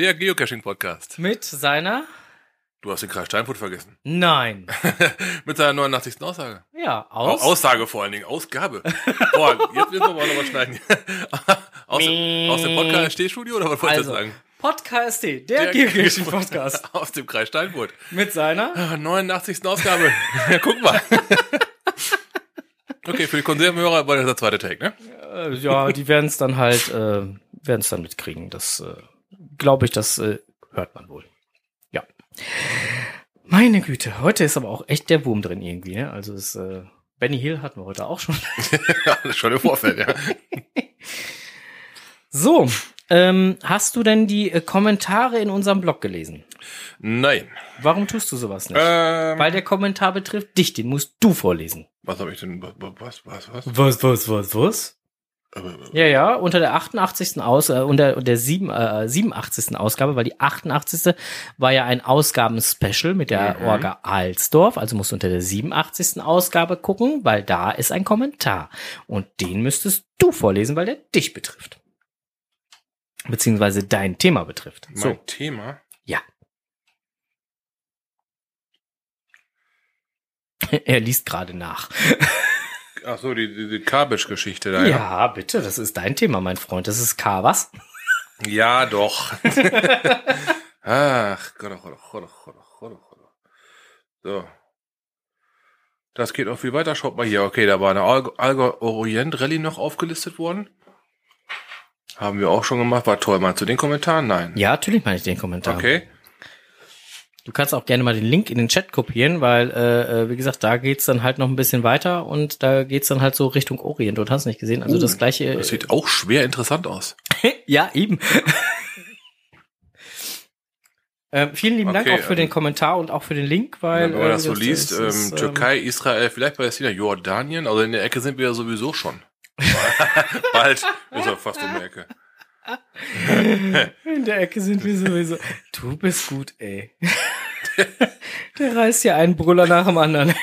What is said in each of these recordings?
Der Geocaching-Podcast. Mit seiner? Du hast den Kreis Steinfurt vergessen. Nein. Mit seiner 89. Aussage. Ja, aus. Aussage vor allen Dingen, Ausgabe. Boah, jetzt müssen wir mal nochmal schneiden. aus, dem, aus dem Podcast-Stehstudio oder was wolltest Also, du sagen? Podcast der, der Geocaching-Podcast. Aus dem Kreis Steinfurt. Mit seiner? Ah, 89. Ausgabe. ja, guck mal. okay, für die Konservenhörer war das der zweite Take, ne? Äh, ja, die werden es dann halt, äh, werden es dann mitkriegen. Das äh, glaube ich, das äh, hört man wohl. Ja. Meine Güte, heute ist aber auch echt der Wurm drin irgendwie. Ne? Also ist, äh, Benny Hill hatten wir heute auch schon. ja, das ist schon im Vorfeld, ja. So, ähm, hast du denn die äh, Kommentare in unserem Blog gelesen? Nein. Warum tust du sowas nicht? Ähm, Weil der Kommentar betrifft dich, den musst du vorlesen. was habe ich denn? Was, was, was? Was, was, was, was? Ja, ja, unter der 88. Aus, äh, unter der 7, äh, 87. Ausgabe, weil die 88. war ja ein Ausgaben-Special mit der Mhm. Orga Alsdorf, also musst du unter der 87. Ausgabe gucken, weil da ist ein Kommentar. Und den müsstest du vorlesen, weil der dich betrifft. Beziehungsweise dein Thema betrifft. mein So, Thema. ja. er liest gerade nach. Ach so, die, die, die Kabisch-Geschichte da, Ja. ja. bitte, das ist dein Thema, mein Freund. Das ist K, was? Ja, doch. Ach, Gott, oh Gott, oh Gott, oh Gott, oh Gott, oh Gott. So. Das geht auch viel weiter. Schaut mal hier. Okay, da war eine Allgäu Orient Rallye noch aufgelistet worden. Haben wir auch schon gemacht. War toll. Mal zu den Kommentaren? Nein. Ja, natürlich meine ich den Kommentar. Okay. Du kannst auch gerne mal den Link in den Chat kopieren, weil, äh, äh, wie gesagt, da geht's dann halt noch ein bisschen weiter und da geht's dann halt so Richtung Orient. Du hast nicht gesehen. Also das gleiche. Das sieht auch schwer interessant aus. ja, eben. ähm, vielen lieben Dank Okay, auch für den Kommentar und auch für den Link, weil. Wenn man äh, das so liest, ist, ähm, ist, ähm, Türkei, Israel, vielleicht Palästina, Jordanien, also in der Ecke sind wir ja sowieso schon. Bald ist er fast um die Ecke. In der Ecke sind wir sowieso. Du bist gut, ey. Der reißt ja einen Brüller nach dem anderen.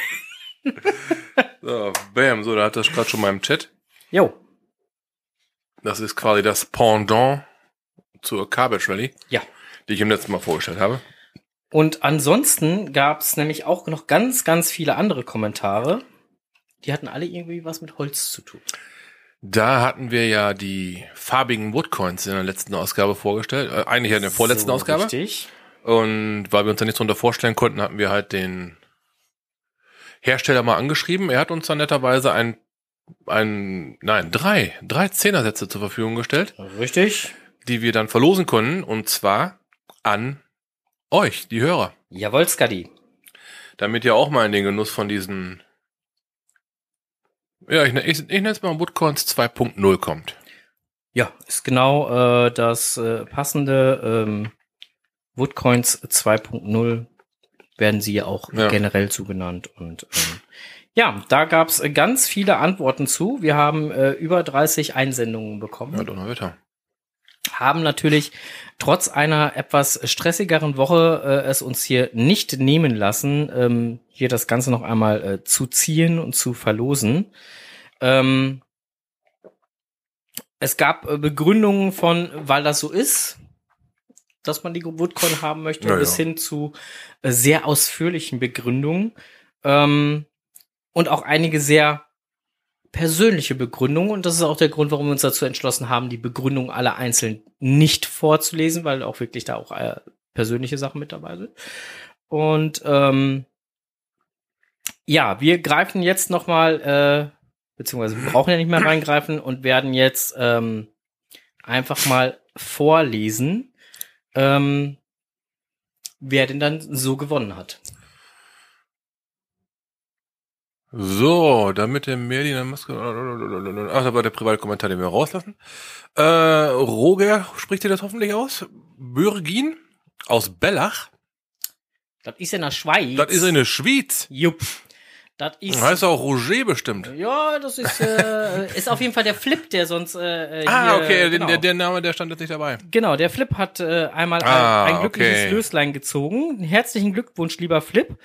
So, bam, so, da hat das gerade schon mal im Chat. Jo. Das ist quasi das Pendant zur Cabbage Rally, Ja. die ich im letzten Mal vorgestellt habe. Und ansonsten gab's nämlich auch noch ganz, ganz viele andere Kommentare. Die hatten alle irgendwie was mit Holz zu tun. Da hatten wir ja die farbigen Woodcoins in der letzten Ausgabe vorgestellt. Äh, eigentlich in der vorletzten So, Ausgabe. Richtig. Und weil wir uns da nichts drunter vorstellen konnten, hatten wir halt den Hersteller mal angeschrieben. Er hat uns dann netterweise ein, ein, nein, drei, drei Zehnersätze zur Verfügung gestellt, Richtig. die wir dann verlosen konnten. Und zwar an euch, die Hörer. Jawohl, Skadi. damit ihr auch mal in den Genuss von diesen, ja, ich, ich, ich nenne es mal Woodcoins 2.0 kommt. Ja, ist genau äh, das äh, passende ähm, Woodcoins 2.0 werden sie ja auch Ja. generell zugenannt. Und ähm, ja, da gab's ganz viele Antworten zu. Wir haben äh, über 30 Einsendungen bekommen. Ja, Donnerwetter. Haben natürlich trotz einer etwas stressigeren Woche äh, es uns hier nicht nehmen lassen, ähm, hier das Ganze noch einmal äh, zu ziehen und zu verlosen. Ähm, es gab äh, Begründungen von, weil das so ist, dass man die Woodcoin haben möchte, Ja, bis hin zu äh, sehr ausführlichen Begründungen ähm, und auch einige sehr persönliche Begründung und das ist auch der Grund, warum wir uns dazu entschlossen haben, die Begründung aller einzeln nicht vorzulesen, weil auch wirklich da auch äh, persönliche Sachen mit dabei sind. Und ähm, ja, wir greifen jetzt noch mal, äh, beziehungsweise wir brauchen ja nicht mehr reingreifen und werden jetzt ähm, einfach mal vorlesen, ähm, wer denn dann so gewonnen hat. So, damit der Merlin Maske. Ach, da war der private Kommentar, den wir rauslassen. Äh, Roger spricht ihr das hoffentlich aus? Bürgin aus Bellach. Das ist in der Schweiz. Das ist in der Schweiz. Jupp. Das ist. Heißt auch Roger bestimmt. Ja, das ist, äh, ist auf jeden Fall der Flip, der sonst. Äh, Ah, hier, okay, genau. der, der Name, der stand jetzt nicht dabei. Genau, der Flip hat äh, einmal Ah, ein, ein glückliches okay. Löslein gezogen. Herzlichen Glückwunsch, lieber Flip.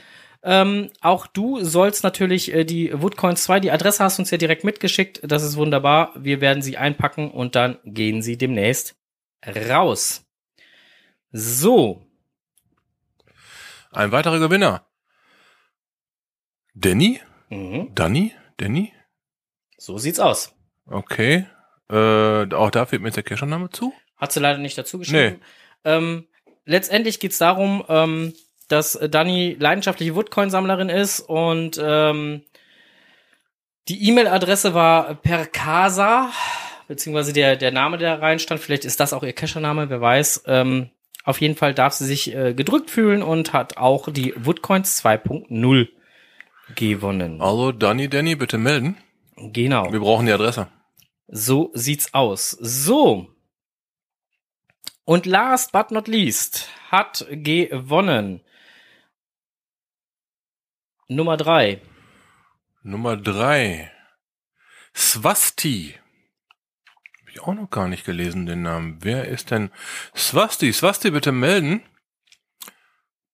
Ähm, auch du sollst natürlich äh, die Woodcoins 2, die Adresse hast du uns ja direkt mitgeschickt. Das ist wunderbar. Wir werden sie einpacken und dann gehen sie demnächst raus. So, Ein weiterer Gewinner. Danny? mhm. Danny? Danny? so sieht's aus. Okay. Äh, auch da fehlt mir jetzt der Cachername zu. Hat sie leider nicht dazu geschrieben. Ähm, letztendlich geht's darum, ähm, dass Dani leidenschaftliche Woodcoin-Sammlerin ist und ähm, die E-Mail-Adresse war Percasa, beziehungsweise der, der Name, der da rein stand. Vielleicht ist das auch ihr Cachername, wer weiß. Ähm, auf jeden Fall darf sie sich äh, gedrückt fühlen und hat auch die Woodcoins 2.0 gewonnen. Also, Danny, Danny, bitte melden. Genau. Wir brauchen die Adresse. So sieht's aus. So. Und last but not least hat gewonnen Nummer drei. Nummer drei. Swasti. Hab ich auch noch gar nicht gelesen, den Namen. Wer ist denn Swasti? Swasti, bitte melden.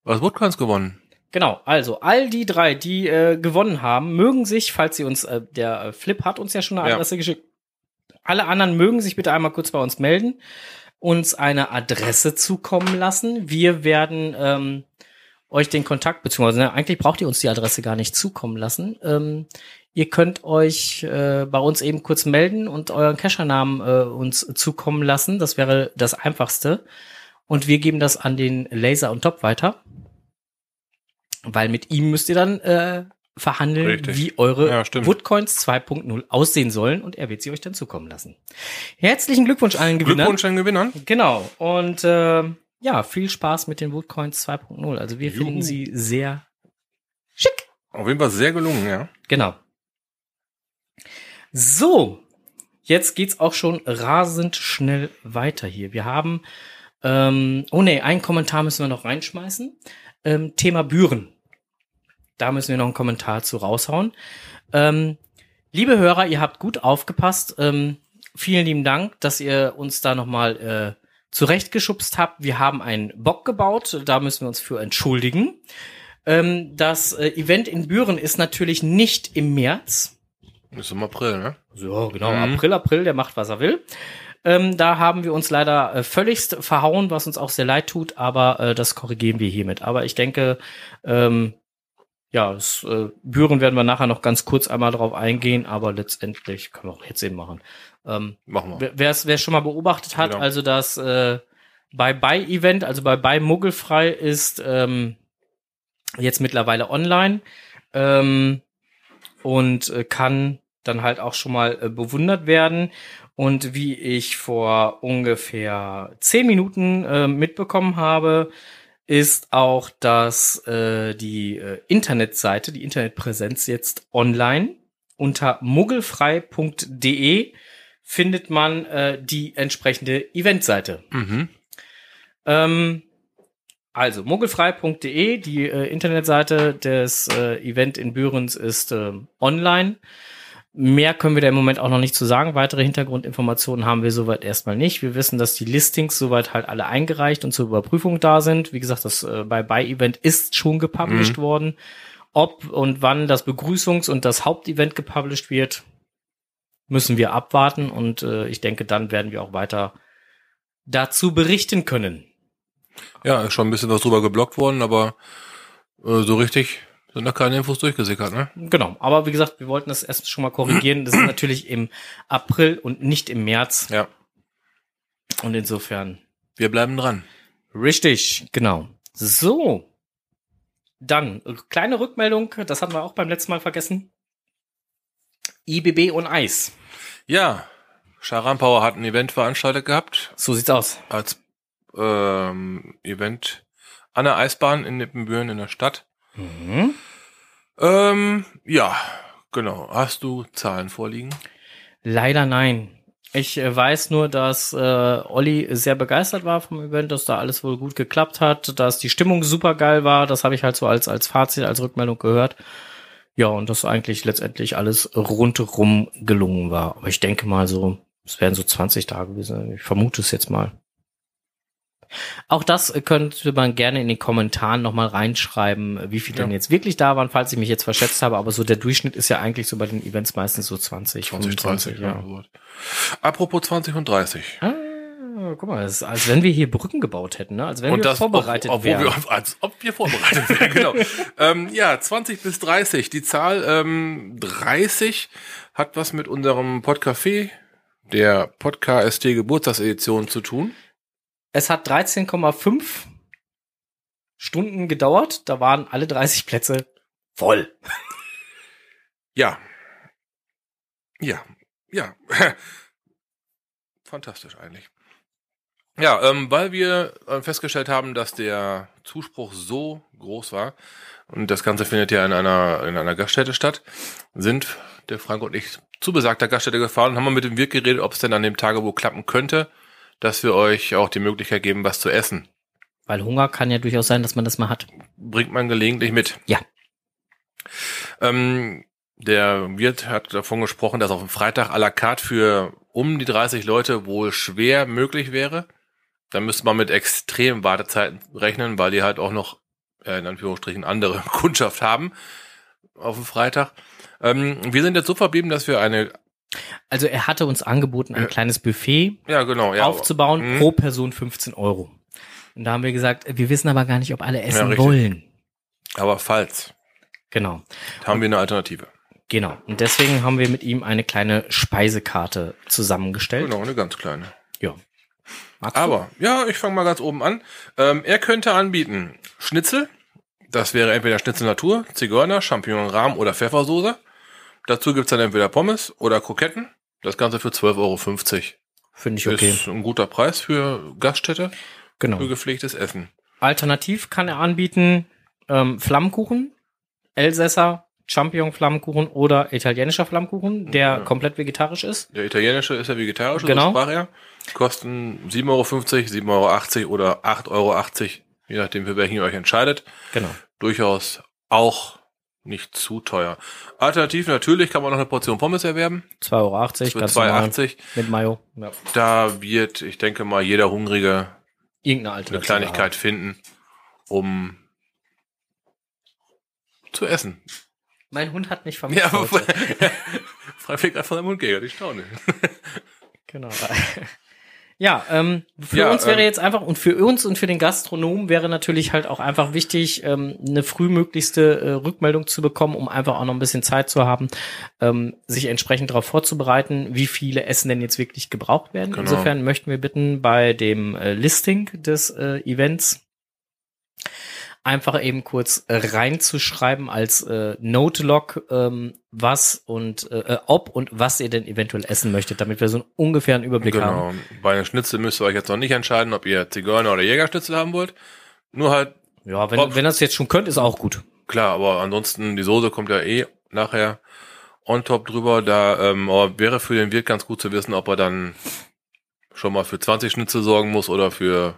Was Woodcoins gewonnen? Genau, also all die drei, die äh, gewonnen haben, mögen sich, falls sie uns, äh, der äh, Flip hat uns ja schon eine Ja. Adresse geschickt, alle anderen mögen sich bitte einmal kurz bei uns melden, uns eine Adresse zukommen lassen. Wir werden ähm, euch den Kontakt, beziehungsweise ne, eigentlich braucht ihr uns die Adresse gar nicht zukommen lassen. Ähm, ihr könnt euch äh, bei uns eben kurz melden und euren Cachernamen äh, uns zukommen lassen. Das wäre das Einfachste. Und wir geben das an den Laser und Top weiter. Weil mit ihm müsst ihr dann äh, verhandeln, Richtig. wie eure Ja. Woodcoins 2.0 aussehen sollen und er wird sie euch dann zukommen lassen. Herzlichen Glückwunsch allen Gewinnern. Glückwunsch an den Gewinnern. Genau. Und äh, ja, viel Spaß mit den Woodcoins 2.0. Also wir Juhu. finden sie sehr schick. Auf jeden Fall sehr gelungen, ja. Genau. So, jetzt geht's auch schon rasend schnell weiter hier. Wir haben, ähm, oh nee, einen Kommentar müssen wir noch reinschmeißen. Ähm, Thema Büren. Da müssen wir noch einen Kommentar zu raushauen. Ähm, liebe Hörer, ihr habt gut aufgepasst. Ähm, vielen lieben Dank, dass ihr uns da nochmal äh, zurechtgeschubst habt. Wir haben einen Bock gebaut. Da müssen wir uns für entschuldigen. Ähm, das äh, Event in Büren ist natürlich nicht im März. Ist im April, ne? So, genau. Mhm. April, April, der macht, was er will. Ähm, da haben wir uns leider äh, völligst verhauen, was uns auch sehr leid tut, aber äh, das korrigieren wir hiermit. Aber ich denke, ähm, ja, das, äh, Büren werden wir nachher noch ganz kurz einmal drauf eingehen, aber letztendlich können wir auch jetzt eben machen. Ähm, Machen wir. Wer es schon mal beobachtet hat, Genau. also das äh, bei bei Event, also bei Muggelfrei ist ähm, jetzt mittlerweile online ähm, und äh, kann dann halt auch schon mal äh, bewundert werden. Und wie ich vor ungefähr zehn Minuten äh, mitbekommen habe, ist auch, dass äh, die äh, Internetseite, die Internetpräsenz jetzt online unter muggelfrei.de findet man äh, die entsprechende Eventseite. Mhm. Ähm, also muggelfrei.de, die äh, Internetseite des äh, Event in Bürens ist ähm, online. Mehr können wir da im Moment auch noch nicht zu sagen. Weitere Hintergrundinformationen haben wir soweit erstmal nicht. Wir wissen, dass die Listings soweit halt alle eingereicht und zur Überprüfung da sind. Wie gesagt, das äh, bei bei Event ist schon gepublished worden. Ob und wann das Begrüßungs- und das Hauptevent gepublished wird, müssen wir abwarten. Und äh, ich denke, dann werden wir auch weiter dazu berichten können. Ja, ist schon ein bisschen was drüber geblockt worden, aber äh, so richtig sind da keine Infos durchgesickert, ne? Genau, aber wie gesagt, wir wollten das erst schon mal korrigieren. Das ist natürlich im April und nicht im März. Ja. Und insofern Wir bleiben dran. richtig, genau. So. Dann, äh, kleine Rückmeldung, das hatten wir auch beim letzten Mal vergessen. IBB und Eis. Ja, Sharan Power hat ein Event veranstaltet gehabt So sieht's aus. als ähm, Event an der Eisbahn in Nippenbüren in der Stadt. Mhm. Ähm, ja, genau. Hast du Zahlen vorliegen? Leider nein. Ich äh, weiß nur, dass äh, Olli sehr begeistert war vom Event, dass da alles wohl gut geklappt hat, dass die Stimmung super geil war. Das habe ich halt so als, als Fazit, als Rückmeldung gehört. Ja, und dass eigentlich letztendlich alles rundherum gelungen war. Aber ich denke mal so, es werden so 20 Tage gewesen. Ich vermute es jetzt mal. Auch das könnte man gerne in den Kommentaren nochmal reinschreiben, wie viel Ja. denn jetzt wirklich da waren, falls ich mich jetzt verschätzt habe. Aber so der Durchschnitt ist ja eigentlich so bei den Events meistens so 20, 20, 30, 25, ja. ja. Apropos 20 und 30. Ah, Ja, guck mal, das ist, als wenn wir hier Brücken gebaut hätten, ne? Als wenn und wir das, vorbereitet ob, obwohl wären. wir, als ob wir vorbereitet wären, genau. ähm, ja, 20 bis 30. Die Zahl ähm, 30 hat was mit unserem Podcafé, der Podcast Geburtstagsedition zu tun. Es hat 13,5 Stunden gedauert. Da waren alle 30 Plätze voll. Ja. Ja. Ja. Fantastisch eigentlich. Ja, ähm, weil wir äh, festgestellt haben, dass der Zuspruch so groß war und das Ganze findet ja in einer in einer Gaststätte statt, sind der Frank und ich zu besagter Gaststätte gefahren und haben mal mit dem Wirt geredet, ob es denn an dem Tage wo klappen könnte, dass wir euch auch die Möglichkeit geben, was zu essen. Weil Hunger kann ja durchaus sein, dass man das mal hat. Bringt man gelegentlich mit. Ja. Ähm, der Wirt hat davon gesprochen, dass auf dem Freitag à la carte für um die 30 Leute wohl schwer möglich wäre. Da müsste man mit extremen Wartezeiten rechnen, weil die halt auch noch äh, in Anführungsstrichen andere Kundschaft haben auf dem Freitag. Ähm, wir sind jetzt so verblieben, dass wir eine, Also er hatte uns angeboten, ein Ja. kleines Buffet ja genau, ja, aufzubauen, Mhm. pro Person 15 Euro. Und da haben wir gesagt, wir wissen aber gar nicht, ob alle essen wollen. aber falls, Genau, haben wir eine Alternative. genau. Und deswegen haben wir mit ihm eine kleine Speisekarte zusammengestellt. Genau, eine ganz kleine. Ja. Aber, ja, ich fange mal ganz oben an. Ähm, er könnte anbieten Schnitzel. Das wäre entweder Schnitzel Natur, Zigeuner, Champignon Rahm oder Pfeffersoße. Dazu gibt's dann entweder Pommes oder Kroketten. Das Ganze für 12,50 Euro. finde ich okay. Ist ein guter Preis für Gaststätte, Genau. für gepflegtes Essen. Alternativ kann er anbieten ähm, Flammkuchen, Elsässer, Champignon-Flammkuchen oder italienischer Flammkuchen, der Ja. komplett vegetarisch ist. Der italienische ist ja vegetarisch, Genau. so sprach er. Kosten 7,50 Euro, 7,80 Euro oder 8,80 Euro, je nachdem, für welchen ihr euch entscheidet. Genau. Durchaus auch nicht zu teuer. Alternativ natürlich kann man noch eine Portion Pommes erwerben. 2,80 Euro, ganz normal. 2,80. Mit Mayo. Ja. Da wird, ich denke mal, jeder Hungrige Irgendeine eine Alternative. Kleinigkeit finden, um zu essen. haben. Mein Hund hat nicht vermisst. Ja, heute. frei gerade von seinem Mund gehört, ich staune. Genau. Ja, ähm, für Ja, uns wäre ähm, jetzt einfach und für uns und für den Gastronomen wäre natürlich halt auch einfach wichtig, ähm, eine frühmöglichste äh, Rückmeldung zu bekommen, um einfach auch noch ein bisschen Zeit zu haben, ähm, sich entsprechend darauf vorzubereiten, wie viele Essen denn jetzt wirklich gebraucht werden. Genau. Insofern möchten wir bitten, bei dem äh, Listing des äh, Events einfach eben kurz äh, reinzuschreiben als äh, Note-Log, ähm, was und äh, äh, ob und was ihr denn eventuell essen möchtet, damit wir so einen ungefähren Überblick haben. Genau. Bei einer Schnitzel müsst ihr euch jetzt noch nicht entscheiden, ob ihr Zigeuner oder Jägerschnitzel haben wollt. Nur halt, Ja, wenn, Ob- wenn das jetzt schon könnt, ist auch gut. klar, aber ansonsten, die Soße kommt ja eh nachher on top drüber. Da ähm, wäre für den Wirt ganz gut zu wissen, ob er dann schon mal für 20 Schnitzel sorgen muss oder für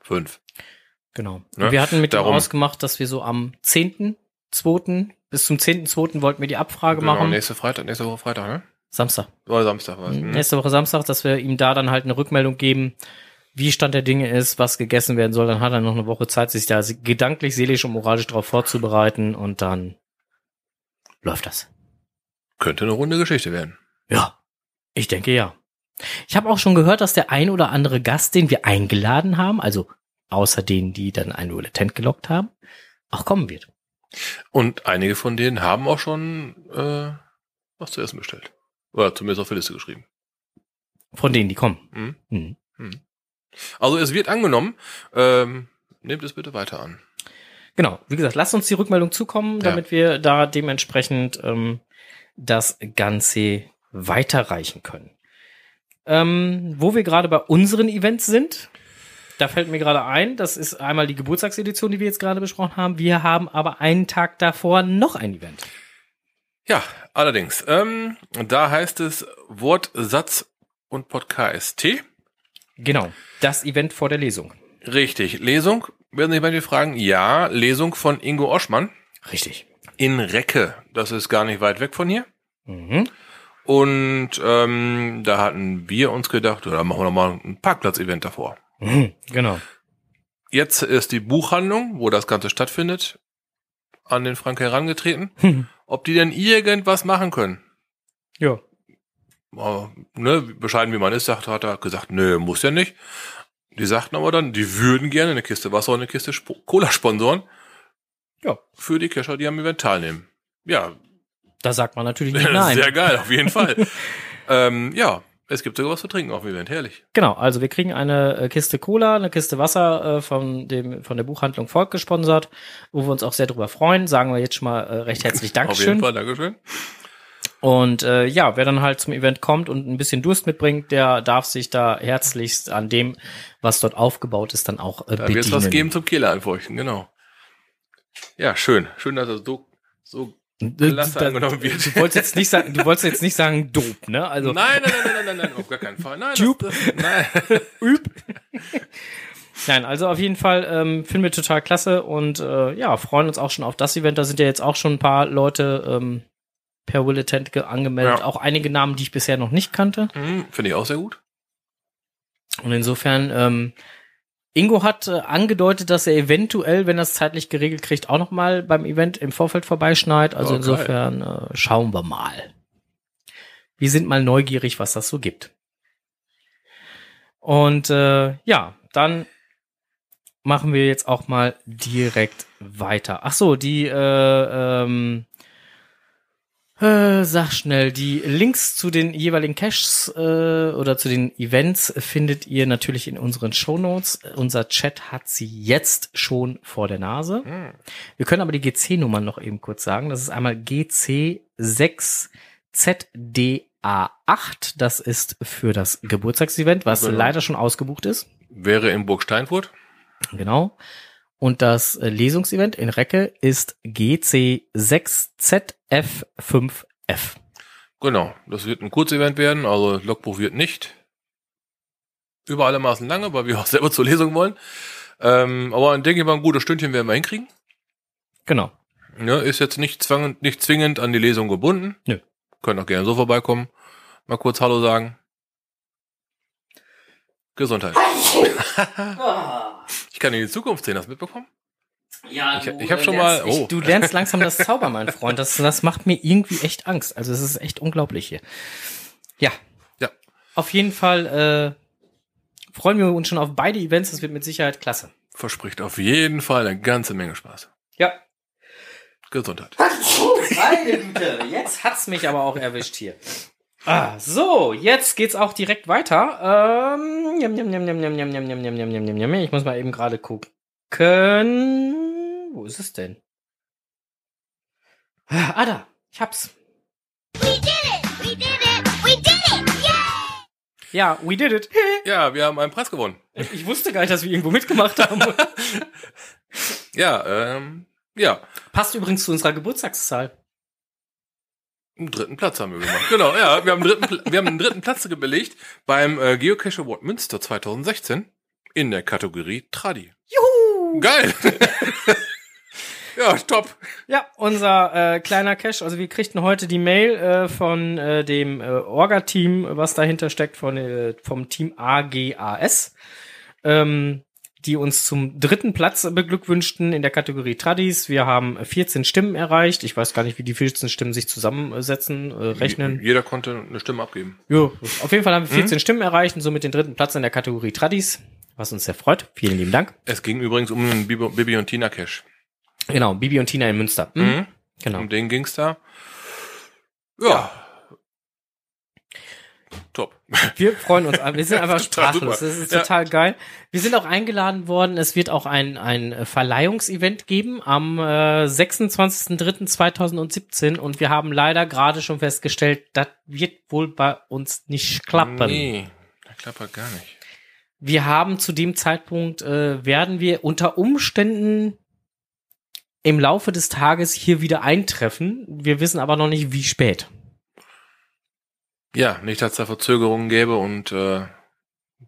fünf. Genau. Ne? Wir hatten mit Darum- ausgemacht, dass wir so am 10.2. bis zum 10.2. wollten wir die Abfrage Genau, machen. nächste Freitag, nächste Woche Freitag, ne? Samstag. Oder Samstag war es. Mhm. Nächste Woche Samstag, dass wir ihm da dann halt eine Rückmeldung geben, wie Stand der Dinge ist, was gegessen werden soll. Dann hat er noch eine Woche Zeit, sich da gedanklich, seelisch und moralisch darauf vorzubereiten und dann läuft das. Könnte eine runde Geschichte werden. Ja, ich denke ja. Ich habe auch schon gehört, dass der ein oder andere Gast, den wir eingeladen haben, also außer denen, die dann ein Bulletin gelockt haben, auch kommen wird. Und einige von denen haben auch schon äh, was zu essen bestellt. Oder zumindest auf die Liste geschrieben. Von denen, die kommen. Mhm. Mhm. Also es wird angenommen. Ähm, nehmt es bitte weiter an. Genau, wie gesagt, lasst uns die Rückmeldung zukommen, Ja. damit wir da dementsprechend ähm, das Ganze weiterreichen können. Ähm, wo wir gerade bei unseren Events sind, da fällt mir gerade ein, das ist einmal die Geburtstagsedition, die wir jetzt gerade besprochen haben. Wir haben aber einen Tag davor noch ein Event. Ja, allerdings. Ähm, da heißt es Wort, Satz und Podcast. Genau, das Event vor der Lesung. Richtig. Lesung. Werden Sie manche fragen? Ja, Lesung von Ingo Oschmann Richtig. in Recke. Das ist gar nicht weit weg von hier. Mhm. Und ähm, da hatten wir uns gedacht, oder machen wir nochmal ein Parkplatz-Event davor. Mhm. Genau. Jetzt ist die Buchhandlung, wo das Ganze stattfindet, an den Frank herangetreten, ob die denn irgendwas machen können. Ja. äh, ne, bescheiden wie man ist, sagt, hat er gesagt, nö, muss ja nicht. Die sagten aber dann, die würden gerne eine Kiste Wasser und eine Kiste Sp Cola sponsoren. Ja. Für die Kescher, die am Event teilnehmen. Ja, Da sagt man natürlich nicht nein. sehr geil, auf jeden Fall. ähm, ja, es gibt sogar was zu trinken auf dem Event, herrlich. Genau, also wir kriegen eine äh, Kiste Cola, eine Kiste Wasser äh, von dem von der Buchhandlung Volk gesponsert, wo wir uns auch sehr drüber freuen. Sagen wir jetzt schon mal äh, recht herzlich Auf jeden Dankeschön. Fall, Dankeschön. Und äh, ja, wer dann halt zum Event kommt und ein bisschen Durst mitbringt, der darf sich da herzlichst an dem, was dort aufgebaut ist, dann auch äh, Da wird es bedienen. was geben zum Kehle anfeuchten, genau. Ja, schön. Schön, dass das so, so Äh, angenommen wird. Du wolltest jetzt nicht sagen, du wolltest jetzt nicht sagen dope, ne? Also nein, nein, nein, nein, nein, nein, auf gar keinen Fall. Nein, Jup. das, das, nein. üb. Nein, also auf jeden Fall ähm, finden wir total klasse und äh, ja, freuen uns auch schon auf das Event. Da sind ja jetzt auch schon ein paar Leute ähm, per Willetent ge- angemeldet. Ja. Auch einige Namen, die ich bisher noch nicht kannte. Hm, Finde ich auch sehr gut. Und insofern, ähm, Ingo hat äh, angedeutet, dass er eventuell, wenn er es zeitlich geregelt kriegt, auch noch mal beim Event im Vorfeld vorbeischneit. Also Oh, geil. insofern äh, schauen wir mal. Wir sind mal neugierig, was das so gibt. Und äh, ja, dann machen wir jetzt auch mal direkt weiter. Ach so, die äh, ähm, äh, sag schnell, die Links zu den jeweiligen Caches äh, oder zu den Events findet ihr natürlich in unseren Shownotes. Unser Chat hat sie jetzt schon vor der Nase. Hm. Wir können aber die GC-Nummern noch eben kurz sagen. Das ist einmal GC6ZDA8. Das ist für das Geburtstagsevent, was Genau. leider schon ausgebucht ist. Wäre in Burg Steinfurt. Genau. Und das äh, Lesungsevent in Recke ist GC6ZF5F. Genau. Das wird ein Kurzevent werden, also Logbuch wird nicht über alle Maßen lange, weil wir auch selber zur Lesung wollen. Ähm, aber ich denke ich mal, ein gutes Stündchen werden wir hinkriegen. Genau. Ne, ist jetzt nicht zwingend, nicht zwingend an die Lesung gebunden. Nö. Können auch gerne so vorbeikommen. Mal kurz Hallo sagen. Gesundheit. Ich kann in die Zukunft sehen, hast du mitbekommen? Ja, Ich- du, ich hab schon lernst- mal- ich- oh. du lernst langsam das Zauber, mein Freund. Das, das macht mir irgendwie echt Angst. Also es ist echt unglaublich hier. Ja. Ja. Auf jeden Fall äh, freuen wir uns schon auf beide Events. Das wird mit Sicherheit klasse. Verspricht auf jeden Fall eine ganze Menge Spaß. Ja. Gesundheit. Meine Güte, jetzt hat's mich aber auch erwischt hier. Ah, so, jetzt geht's auch direkt weiter. Ähm, njam, njam, njam, njam, njam, njam, njam, njam, njam, njam, njam. Ich muss mal eben gerade gucken. Wo ist es denn? Ah, da. Ich hab's. We did it! We did it! We did it! Yay! Ja, we did it. Ja, wir haben einen Preis gewonnen. Ich wusste gar nicht, dass wir irgendwo mitgemacht haben. Ja, ähm, ja. Passt übrigens zu unserer Geburtstagszahl. Einen dritten Platz haben wir gemacht. Genau, ja. Wir haben, einen dritten, wir haben einen dritten Platz belegt beim äh, Geocache Award Münster 2016 in der Kategorie Tradi. Juhu! Geil! ja, top. Ja, unser äh, kleiner Cache, also wir kriegten heute die Mail äh, von äh, dem äh, Orga-Team, was dahinter steckt, von, äh, vom Team AGAS, ähm, die uns zum dritten Platz beglückwünschten in der Kategorie Tradis. Wir haben 14 Stimmen erreicht. Ich weiß gar nicht, wie die 14 Stimmen sich zusammensetzen, äh, rechnen. Jeder konnte eine Stimme abgeben. Jo, auf jeden Fall haben wir 14 Stimmen erreicht und somit den dritten Platz in der Kategorie Tradis, was uns sehr freut. Vielen lieben Dank. Es ging übrigens um einen Bibi, Bibi und Tina Cache. Genau, Bibi und Tina in Münster. Mhm. Mhm. Genau. Um den ging's da. Ja. Top. Wir freuen uns. Wir sind einfach sprachlos. Das ist Ja. total geil. Wir sind auch eingeladen worden. Es wird auch ein, ein Verleihungsevent geben am äh, 26.03.2017 und wir haben leider gerade schon festgestellt, das wird wohl bei uns nicht klappen. Nee, das klappert gar nicht. Wir haben zu dem Zeitpunkt, äh, werden wir unter Umständen im Laufe des Tages hier wieder eintreffen. Wir wissen aber noch nicht, wie spät. Ja, nicht, dass es da Verzögerungen gäbe und äh,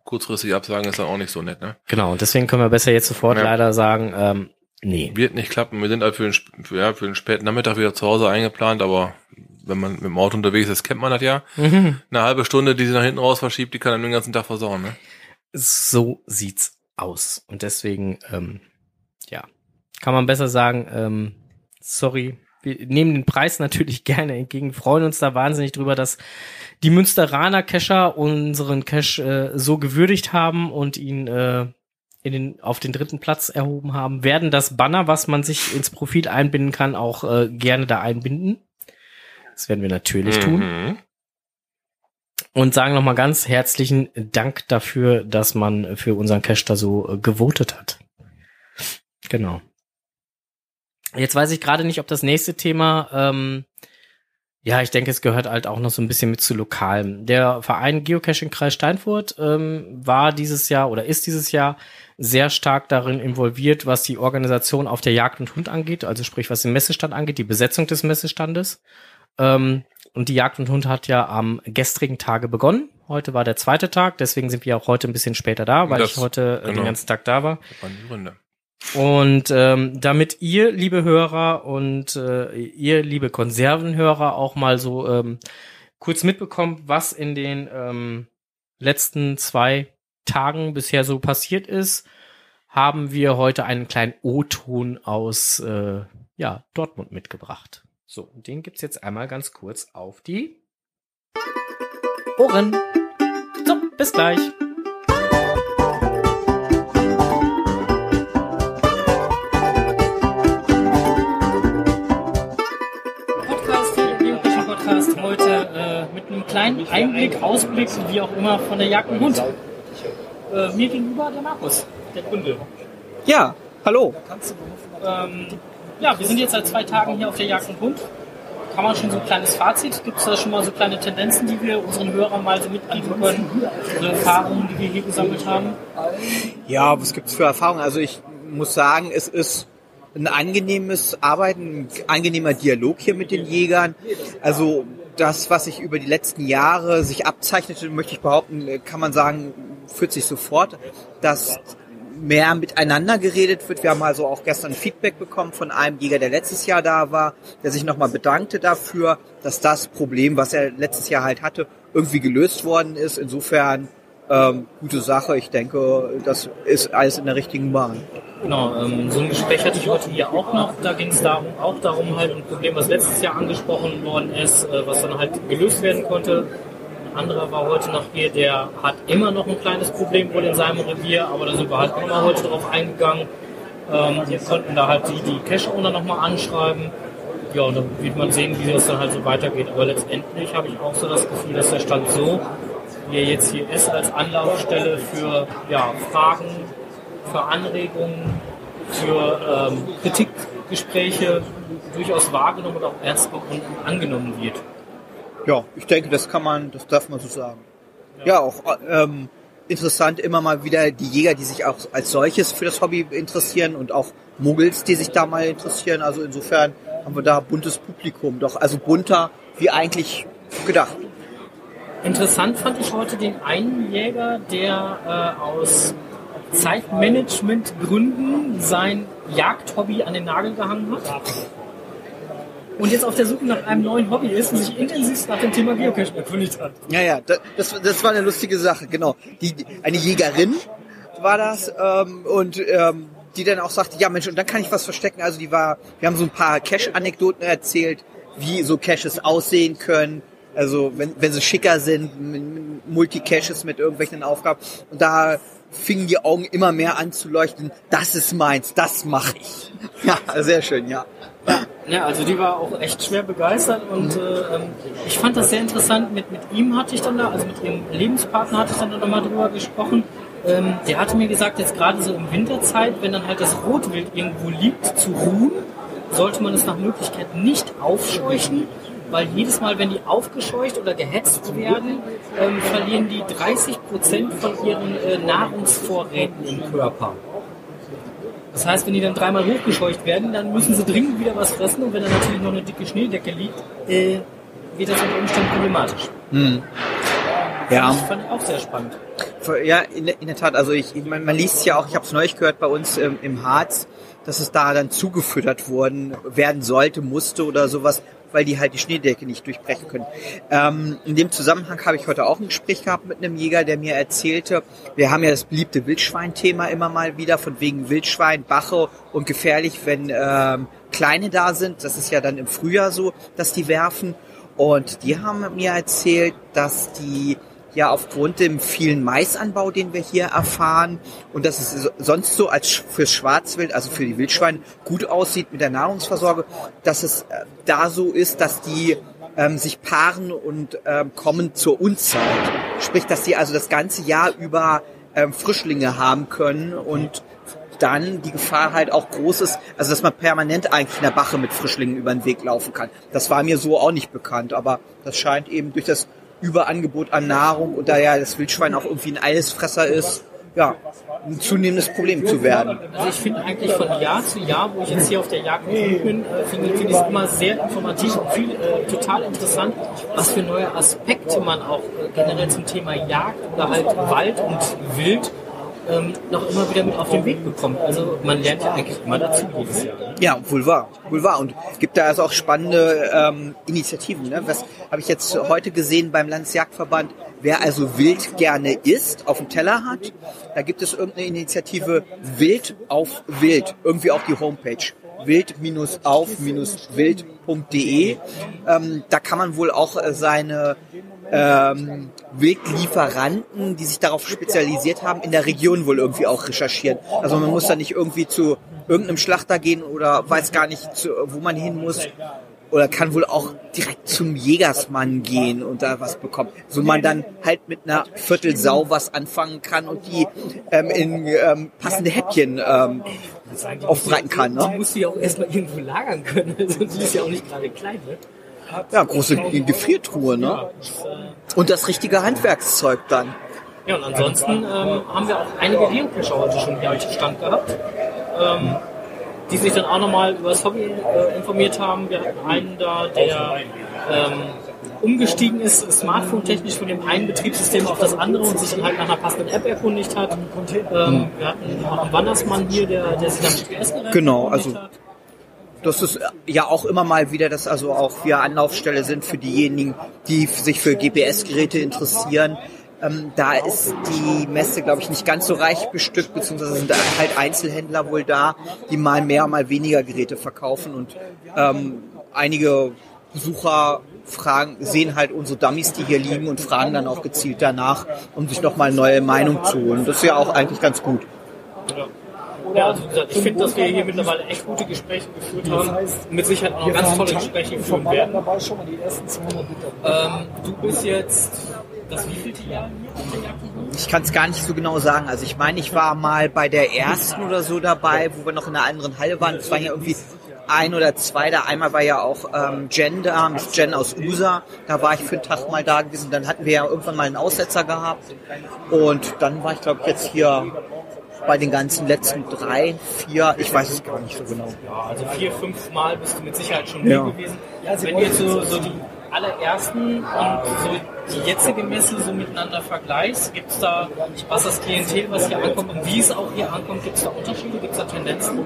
kurzfristig absagen ist dann auch nicht so nett, ne? Genau, und deswegen können wir besser jetzt sofort Ja. leider sagen, ähm, nee. Wird nicht klappen. Wir sind halt für den, für, ja, für den späten Nachmittag wieder zu Hause eingeplant, aber wenn man mit dem Auto unterwegs ist, kennt man das ja. Mhm. Eine halbe Stunde, die sie nach hinten raus verschiebt, die kann dann den ganzen Tag versauen, ne? So sieht's aus. Und deswegen, ähm, ja, kann man besser sagen, ähm, sorry, wir nehmen den Preis natürlich gerne entgegen, freuen uns da wahnsinnig drüber, dass die Münsteraner Cacher unseren Cash äh, so gewürdigt haben und ihn äh, in den, auf den dritten Platz erhoben haben, werden das Banner, was man sich ins Profil einbinden kann, auch äh, gerne da einbinden. Das werden wir natürlich tun. Mhm. Und sagen nochmal ganz herzlichen Dank dafür, dass man für unseren Cash da so äh, gewotet hat. Genau. Jetzt weiß ich gerade nicht, ob das nächste Thema, ähm, ja, ich denke, es gehört halt auch noch so ein bisschen mit zu Lokalem. Der Verein Geocaching Kreis Steinfurt ähm, war dieses Jahr oder ist dieses Jahr sehr stark darin involviert, was die Organisation auf der Jagd und Hund angeht, also sprich, was den Messestand angeht, die Besetzung des Messestandes. Ähm, und die Jagd und Hund hat ja am gestrigen Tage begonnen. Heute war der zweite Tag, deswegen sind wir auch heute ein bisschen später da, weil Das- ich heute äh, den genau. ganzen Tag da war. Das waren die Gründe. Und ähm, damit ihr, liebe Hörer und äh, ihr, liebe Konservenhörer, auch mal so ähm, kurz mitbekommt, was in den ähm, letzten zwei Tagen bisher so passiert ist, haben wir heute einen kleinen O-Ton aus äh, ja, Dortmund mitgebracht. So, und den gibt's jetzt einmal ganz kurz auf die Ohren. So, bis gleich. Podcast, heute äh, mit einem kleinen Einblick, Ausblick, wie auch immer, von der Jagd und Hund. Äh, mir gegenüber der Markus, der Kunde. Ja, hallo. Ähm, ja, wir sind jetzt seit zwei Tagen hier auf der Jagd und Hund. Kann man schon so ein kleines Fazit? Gibt es da schon mal so kleine Tendenzen, die wir unseren Hörern mal so mitgeben können? So Erfahrungen, die wir hier gesammelt haben? Ja, was gibt's für Erfahrungen? Also ich muss sagen, es ist ein angenehmes Arbeiten, ein angenehmer Dialog hier mit den Jägern. Also das, was sich über die letzten Jahre sich abzeichnete, möchte ich behaupten, kann man sagen, führt sich sofort, dass mehr miteinander geredet wird. Wir haben also auch gestern Feedback bekommen von einem Jäger, der letztes Jahr da war, der sich nochmal bedankte dafür, dass das Problem, was er letztes Jahr halt hatte, irgendwie gelöst worden ist. Insofern ähm, gute Sache. Ich denke, das ist alles in der richtigen Bahn. Genau, ähm, so ein Gespräch hatte ich heute hier auch noch. Da ging es darum, auch darum, halt ein Problem, was letztes Jahr angesprochen worden ist, äh, was dann halt gelöst werden konnte. Ein anderer war heute noch hier, der hat immer noch ein kleines Problem wohl in seinem Revier, aber da sind wir halt auch nochmal heute drauf eingegangen. Ähm, wir konnten da halt die, die Cache-Owner nochmal anschreiben. Ja, und dann wird man sehen, wie das dann halt so weitergeht. Aber letztendlich habe ich auch so das Gefühl, dass der Stand so, wie er jetzt hier ist, als Anlaufstelle für ja, Fragen, für Anregungen, für ähm, Kritikgespräche durchaus wahrgenommen und auch ernst und angenommen wird. Ja, ich denke, das kann man, das darf man so sagen. Ja, auch ähm, interessant immer mal wieder die Jäger, die sich auch als solches für das Hobby interessieren und auch Muggels, die sich da mal interessieren. Also insofern haben wir da buntes Publikum, doch also bunter wie eigentlich gedacht. Interessant fand ich heute den einen Jäger, der äh, aus Zeitmanagementgründen sein Jagdhobby an den Nagel gehangen hat. Und jetzt auf der Suche nach einem neuen Hobby ist und sich intensiv nach dem Thema Geocaching erkundigt hat. Ja, ja, das, das, war eine lustige Sache, genau. Die, eine Jägerin war das ähm, und ähm, die dann auch sagte, ja Mensch, und dann kann ich was verstecken. Also die war, wir haben so ein paar Cache-Anekdoten erzählt, wie so Caches aussehen können. Also wenn, wenn sie schicker sind, Multicaches mit irgendwelchen Aufgaben. Und da fingen die Augen immer mehr an zu leuchten. Das ist meins, das mache ich. Ja, sehr schön, ja. Ja, also die war auch echt schwer begeistert und äh, ähm, ich fand das sehr interessant. Mit, mit ihm hatte ich dann da, also mit ihrem Lebenspartner hatte ich dann da nochmal drüber gesprochen. Ähm, der hatte mir gesagt, jetzt gerade so im Winterzeit, wenn dann halt das Rotwild irgendwo liegt zu ruhen, sollte man es nach Möglichkeit nicht aufscheuchen, weil jedes Mal, wenn die aufgescheucht oder gehetzt werden, ähm, verlieren die 30 Prozent von ihren äh, Nahrungsvorräten im Körper. Das heißt, wenn die dann dreimal hochgescheucht werden, dann müssen sie dringend wieder was fressen und wenn dann natürlich noch eine dicke Schneedecke liegt, äh, wird das unter Umständen problematisch. Ja. Das fand ich auch sehr spannend. Ja, in, der- in der Tat. Also ich, man, man liest ja auch, ich habe es neulich gehört bei uns ähm, im Harz, dass es da dann zugefüttert worden werden sollte, musste oder sowas, weil die halt die Schneedecke nicht durchbrechen können. Ähm, in dem Zusammenhang habe ich heute auch ein Gespräch gehabt mit einem Jäger, der mir erzählte, wir haben ja das beliebte Wildschwein-Thema immer mal wieder, von wegen Wildschwein, Bache und gefährlich, wenn ähm, Kleine da sind. Das ist ja dann im Frühjahr so, dass die werfen. Und die haben mir erzählt, dass die ja aufgrund dem vielen Maisanbau, den wir hier erfahren und dass es sonst so als fürs Schwarzwild, also für die Wildschweine gut aussieht mit der Nahrungsversorgung, dass es äh, da so ist, dass die ähm, sich paaren und ähm, kommen zur Unzeit. Sprich, dass die also das ganze Jahr über ähm, Frischlinge haben können und dann die Gefahr halt auch groß ist, also dass man permanent eigentlich in der Bache mit Frischlingen über den Weg laufen kann. Das war mir so auch nicht bekannt, aber das scheint eben durch das Überangebot an Nahrung und da ja das Wildschwein auch irgendwie ein Eisfresser ist, ja, ein zunehmendes Problem zu werden. Also ich finde eigentlich von Jahr zu Jahr, wo ich jetzt hier auf der Jagd bin, äh, finde find ich es immer sehr informativ und viel, äh, total interessant, was für neue Aspekte man auch äh, generell zum Thema Jagd oder halt Wald und Wild ähm, noch immer wieder mit auf den Weg bekommt. Also man lernt ja eigentlich immer dazu ne? Ja, wohl wahr, wohl wahr. Und gibt da also auch spannende ähm, Initiativen. Ne? Was habe ich jetzt heute gesehen beim Landesjagdverband? Wer also wild gerne isst, auf dem Teller hat, da gibt es irgendeine Initiative Wild auf Wild, irgendwie auch die Homepage wild-auf-wild.de. Ähm, da kann man wohl auch äh, seine ähm, Wildlieferanten, die sich darauf spezialisiert haben, in der Region wohl irgendwie auch recherchieren. Also man muss da nicht irgendwie zu irgendeinem Schlachter gehen oder weiß gar nicht, zu, wo man hin muss. Oder kann wohl auch direkt zum Jägersmann gehen und da was bekommen. So man dann halt mit einer Viertelsau was anfangen kann und die ähm, in ähm, passende Häppchen ähm, aufbereiten kann. Die Ne? muss sie ja auch erstmal irgendwo lagern können. Also die ist ja auch nicht gerade klein, ne? Ja, große Gefriertruhe. Ne? Und das richtige Handwerkszeug dann. Ja, und ansonsten ähm, haben wir auch einige Geocacher heute schon hier am Stand gehabt, ähm, die sich dann auch nochmal über das Hobby äh, informiert haben. Wir hatten einen da, der ähm, umgestiegen ist, smartphone-technisch von dem einen Betriebssystem auf das andere und sich dann halt nach einer passenden App erkundigt hat. Ähm, wir hatten auch einen Wandersmann hier, der, der sich am GPS-Gerät Genau, erkundigt also- hat. Das ist ja auch immer mal wieder, dass also auch wir Anlaufstelle sind für diejenigen, die sich für GPS-Geräte interessieren. Ähm, da ist die Messe, glaube ich, nicht ganz so reich bestückt, beziehungsweise sind da halt Einzelhändler wohl da, die mal mehr, mal weniger Geräte verkaufen und ähm, einige Besucher fragen, sehen halt unsere Dummies, die hier liegen und fragen dann auch gezielt danach, um sich nochmal neue Meinung zu holen. Das ist ja auch eigentlich ganz gut. Ja, also wie gesagt, ich finde, dass wir hier mittlerweile echt gute Gespräche geführt haben und mit Sicherheit auch ganz tolle Gespräche führen werden. Ähm, du bist jetzt das wievielte Jahr hier? Ich kann es gar nicht so genau sagen. Also ich meine, ich war mal bei der ersten oder so dabei, wo wir noch in einer anderen Halle waren. Es waren ja irgendwie ein oder zwei da. Einmal war ja auch ähm, Jen da, Miss Jen aus USA. Da war ich für einen Tag mal da gewesen. Dann hatten wir ja irgendwann mal einen Aussetzer gehabt. Und dann war ich, glaube ich, jetzt hier bei den ganzen letzten drei, vier. Ich weiß es gar nicht so genau. Ja, also vier, fünf Mal bist du mit Sicherheit schon Ja. hier gewesen. Wenn du jetzt so, so die allerersten und so die jetzige Messe so miteinander vergleichst, gibt es da, was das Klientel, was hier ankommt und wie es auch hier ankommt, gibt es da Unterschiede, gibt es da Tendenzen?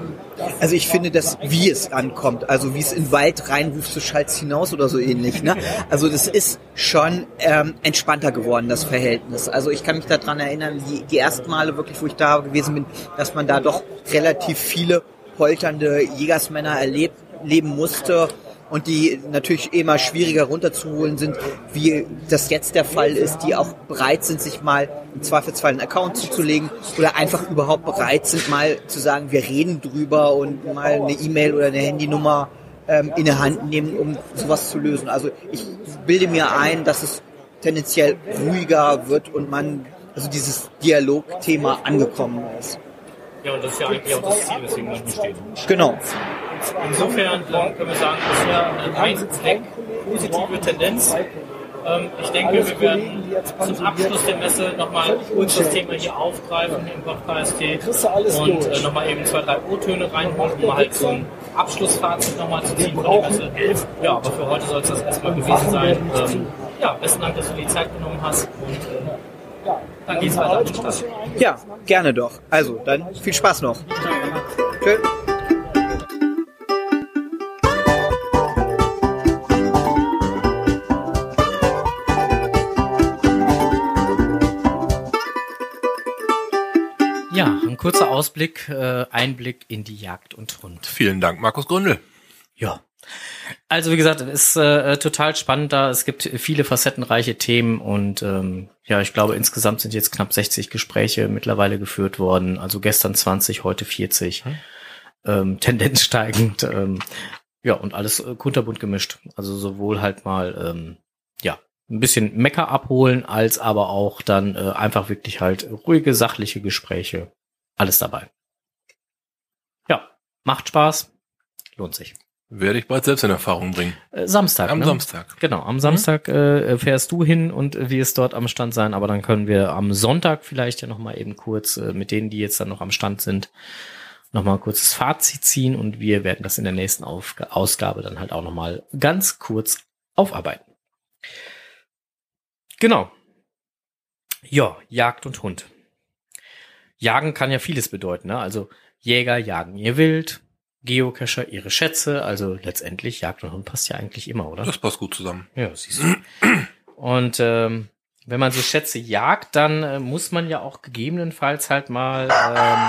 Also ich finde, dass wie es ankommt, also wie es in Wald reinruft, so schallt's hinaus oder so ähnlich. Ne? Also das ist schon ähm, entspannter geworden, das Verhältnis. Also ich kann mich daran erinnern, die, die ersten Male wirklich, wo ich da gewesen bin, dass man da doch relativ viele polternde Jägersmänner erlebt, leben musste und die natürlich immer schwieriger runterzuholen sind, wie das jetzt der Fall ist, die auch bereit sind, sich mal im Zweifelsfall einen Account zuzulegen oder einfach überhaupt bereit sind, mal zu sagen, wir reden drüber und mal eine E-Mail oder eine Handynummer ähm, in der Hand nehmen, um sowas zu lösen. Also ich bilde mir ein, dass es tendenziell ruhiger wird und man, also dieses Dialogthema angekommen ist. Ja, und das ist ja eigentlich auch das Ziel, weswegen man hier steht. Genau. Insofern ähm, können wir sagen, bisher eine einweg positive Tendenz. Ähm, ich denke, wir werden zum Abschluss der Messe nochmal kurz das Thema hier aufgreifen im Podcast und äh, nochmal eben zwei, drei O-Töne reinholen, um halt so ein Abschlussfazit nochmal zu ziehen von der Messe. Ja, aber für heute soll es das erstmal gewesen sein. Ähm, ja, besten Dank, dass du die Zeit genommen hast und äh, dann geht's weiter an den Start. Ja, gerne doch. Also, dann viel Spaß noch. Tschö. Ausblick, äh, Einblick in die Jagd und Hund. Vielen Dank, Markus Gründel. Ja. Also wie gesagt, es ist äh, total spannend da. Es gibt viele facettenreiche Themen und ähm, ja, ich glaube insgesamt sind jetzt knapp 60 Gespräche mittlerweile geführt worden. Also gestern 20, heute 40. Ähm, Tendenz steigend. Ähm, ja, und alles äh, kunterbunt gemischt. Also sowohl halt mal ähm, ja ein bisschen Mecker abholen, als aber auch dann äh, einfach wirklich halt ruhige, sachliche Gespräche. Alles dabei. Ja, macht Spaß, lohnt sich. Werde ich bald selbst in Erfahrung bringen. Äh, Samstag. Am ne? Samstag. Genau, am Samstag äh, fährst du hin und wirst dort am Stand sein, aber dann können wir am Sonntag vielleicht ja nochmal eben kurz äh, mit denen, die jetzt dann noch am Stand sind, nochmal ein kurzes Fazit ziehen und wir werden das in der nächsten Auf Ausgabe dann halt auch nochmal ganz kurz aufarbeiten. Genau. Ja, Jagd und Hund. Jagen kann ja vieles bedeuten, ne? Also Jäger jagen ihr Wild, Geocacher ihre Schätze, also letztendlich Jagd und Hund passt ja eigentlich immer, oder? Das passt gut zusammen. Ja, siehst du. Und ähm, wenn man so Schätze jagt, dann äh, muss man ja auch gegebenenfalls halt mal ähm,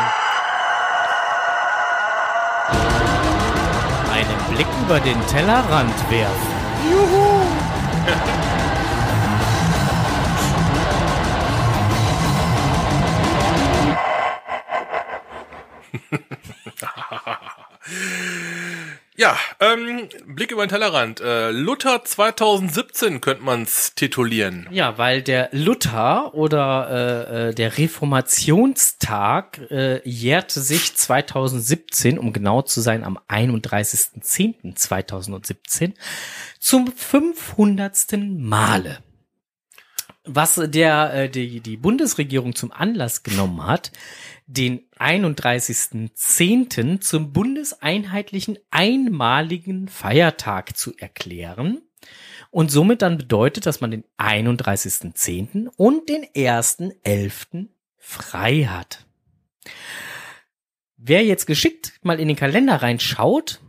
einen Blick über den Tellerrand werfen. Ja, ähm, Blick über den Tellerrand. Äh, Luther 2017 könnte man's titulieren. Ja, weil der Luther oder äh, äh, der Reformationstag äh, jährte sich 2017, um genau zu sein, am 31.10.2017 zum 500. Male. Was der äh, die, die Bundesregierung zum Anlass genommen hat, den 31.10. zum bundeseinheitlichen einmaligen Feiertag zu erklären und somit dann bedeutet, dass man den 31.10. und den 1.11. frei hat. Wer jetzt geschickt mal in den Kalender reinschaut,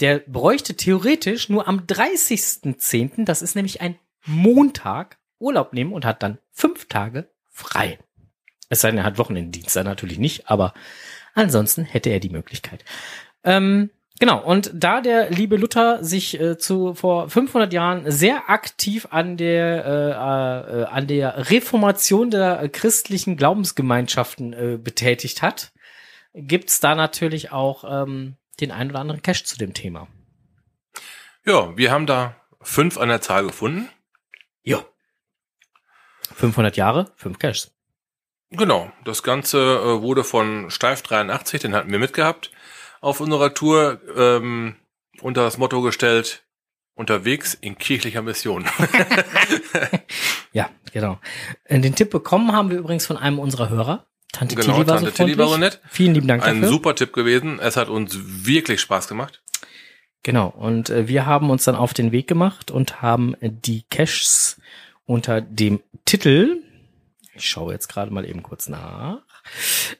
der bräuchte theoretisch nur am 30.10., das ist nämlich ein Montag, Urlaub nehmen und hat dann fünf Tage frei. Es sei denn, er hat Wochenenddienst, dann natürlich nicht, aber ansonsten hätte er die Möglichkeit. Ähm, genau, und da der liebe Luther sich äh, zu vor 500 Jahren sehr aktiv an der äh, äh, an der Reformation der christlichen Glaubensgemeinschaften äh, betätigt hat, gibt's da natürlich auch ähm, den ein oder anderen Cash zu dem Thema. Ja, wir haben da fünf an der Zahl gefunden. Ja. 500 Jahre, fünf Cashs. Genau, das Ganze äh, wurde von Steif 83, den hatten wir mitgehabt, auf unserer Tour ähm, unter das Motto gestellt, unterwegs in kirchlicher Mission. Ja, genau. Äh, Den Tipp bekommen haben wir übrigens von einem unserer Hörer. Tante Genau, Tilly war Tante so Tilly war so freundlich. nett. Vielen lieben Dank Ein dafür. super Tipp gewesen. Es hat uns wirklich Spaß gemacht. Genau. Und äh, wir haben uns dann auf den Weg gemacht und haben die Caches unter dem Titel, ich schaue jetzt gerade mal eben kurz nach,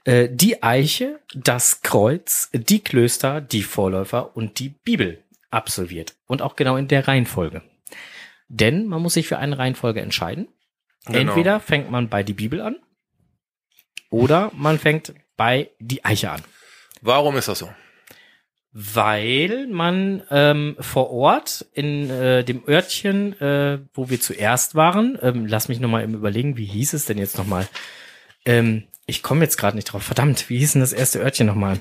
äh, die Eiche, das Kreuz, die Klöster, die Vorläufer und die Bibel absolviert. Und auch genau in der Reihenfolge. Denn man muss sich für eine Reihenfolge entscheiden. Genau. Entweder fängt man bei die Bibel an oder man fängt bei die Eiche an. Warum ist das so? Weil man ähm, vor Ort in äh, dem Örtchen, äh, wo wir zuerst waren, ähm, lass mich nochmal eben überlegen, wie hieß es denn jetzt nochmal? Ähm, ich komme jetzt gerade nicht drauf. Verdammt, wie hieß denn das erste Örtchen nochmal?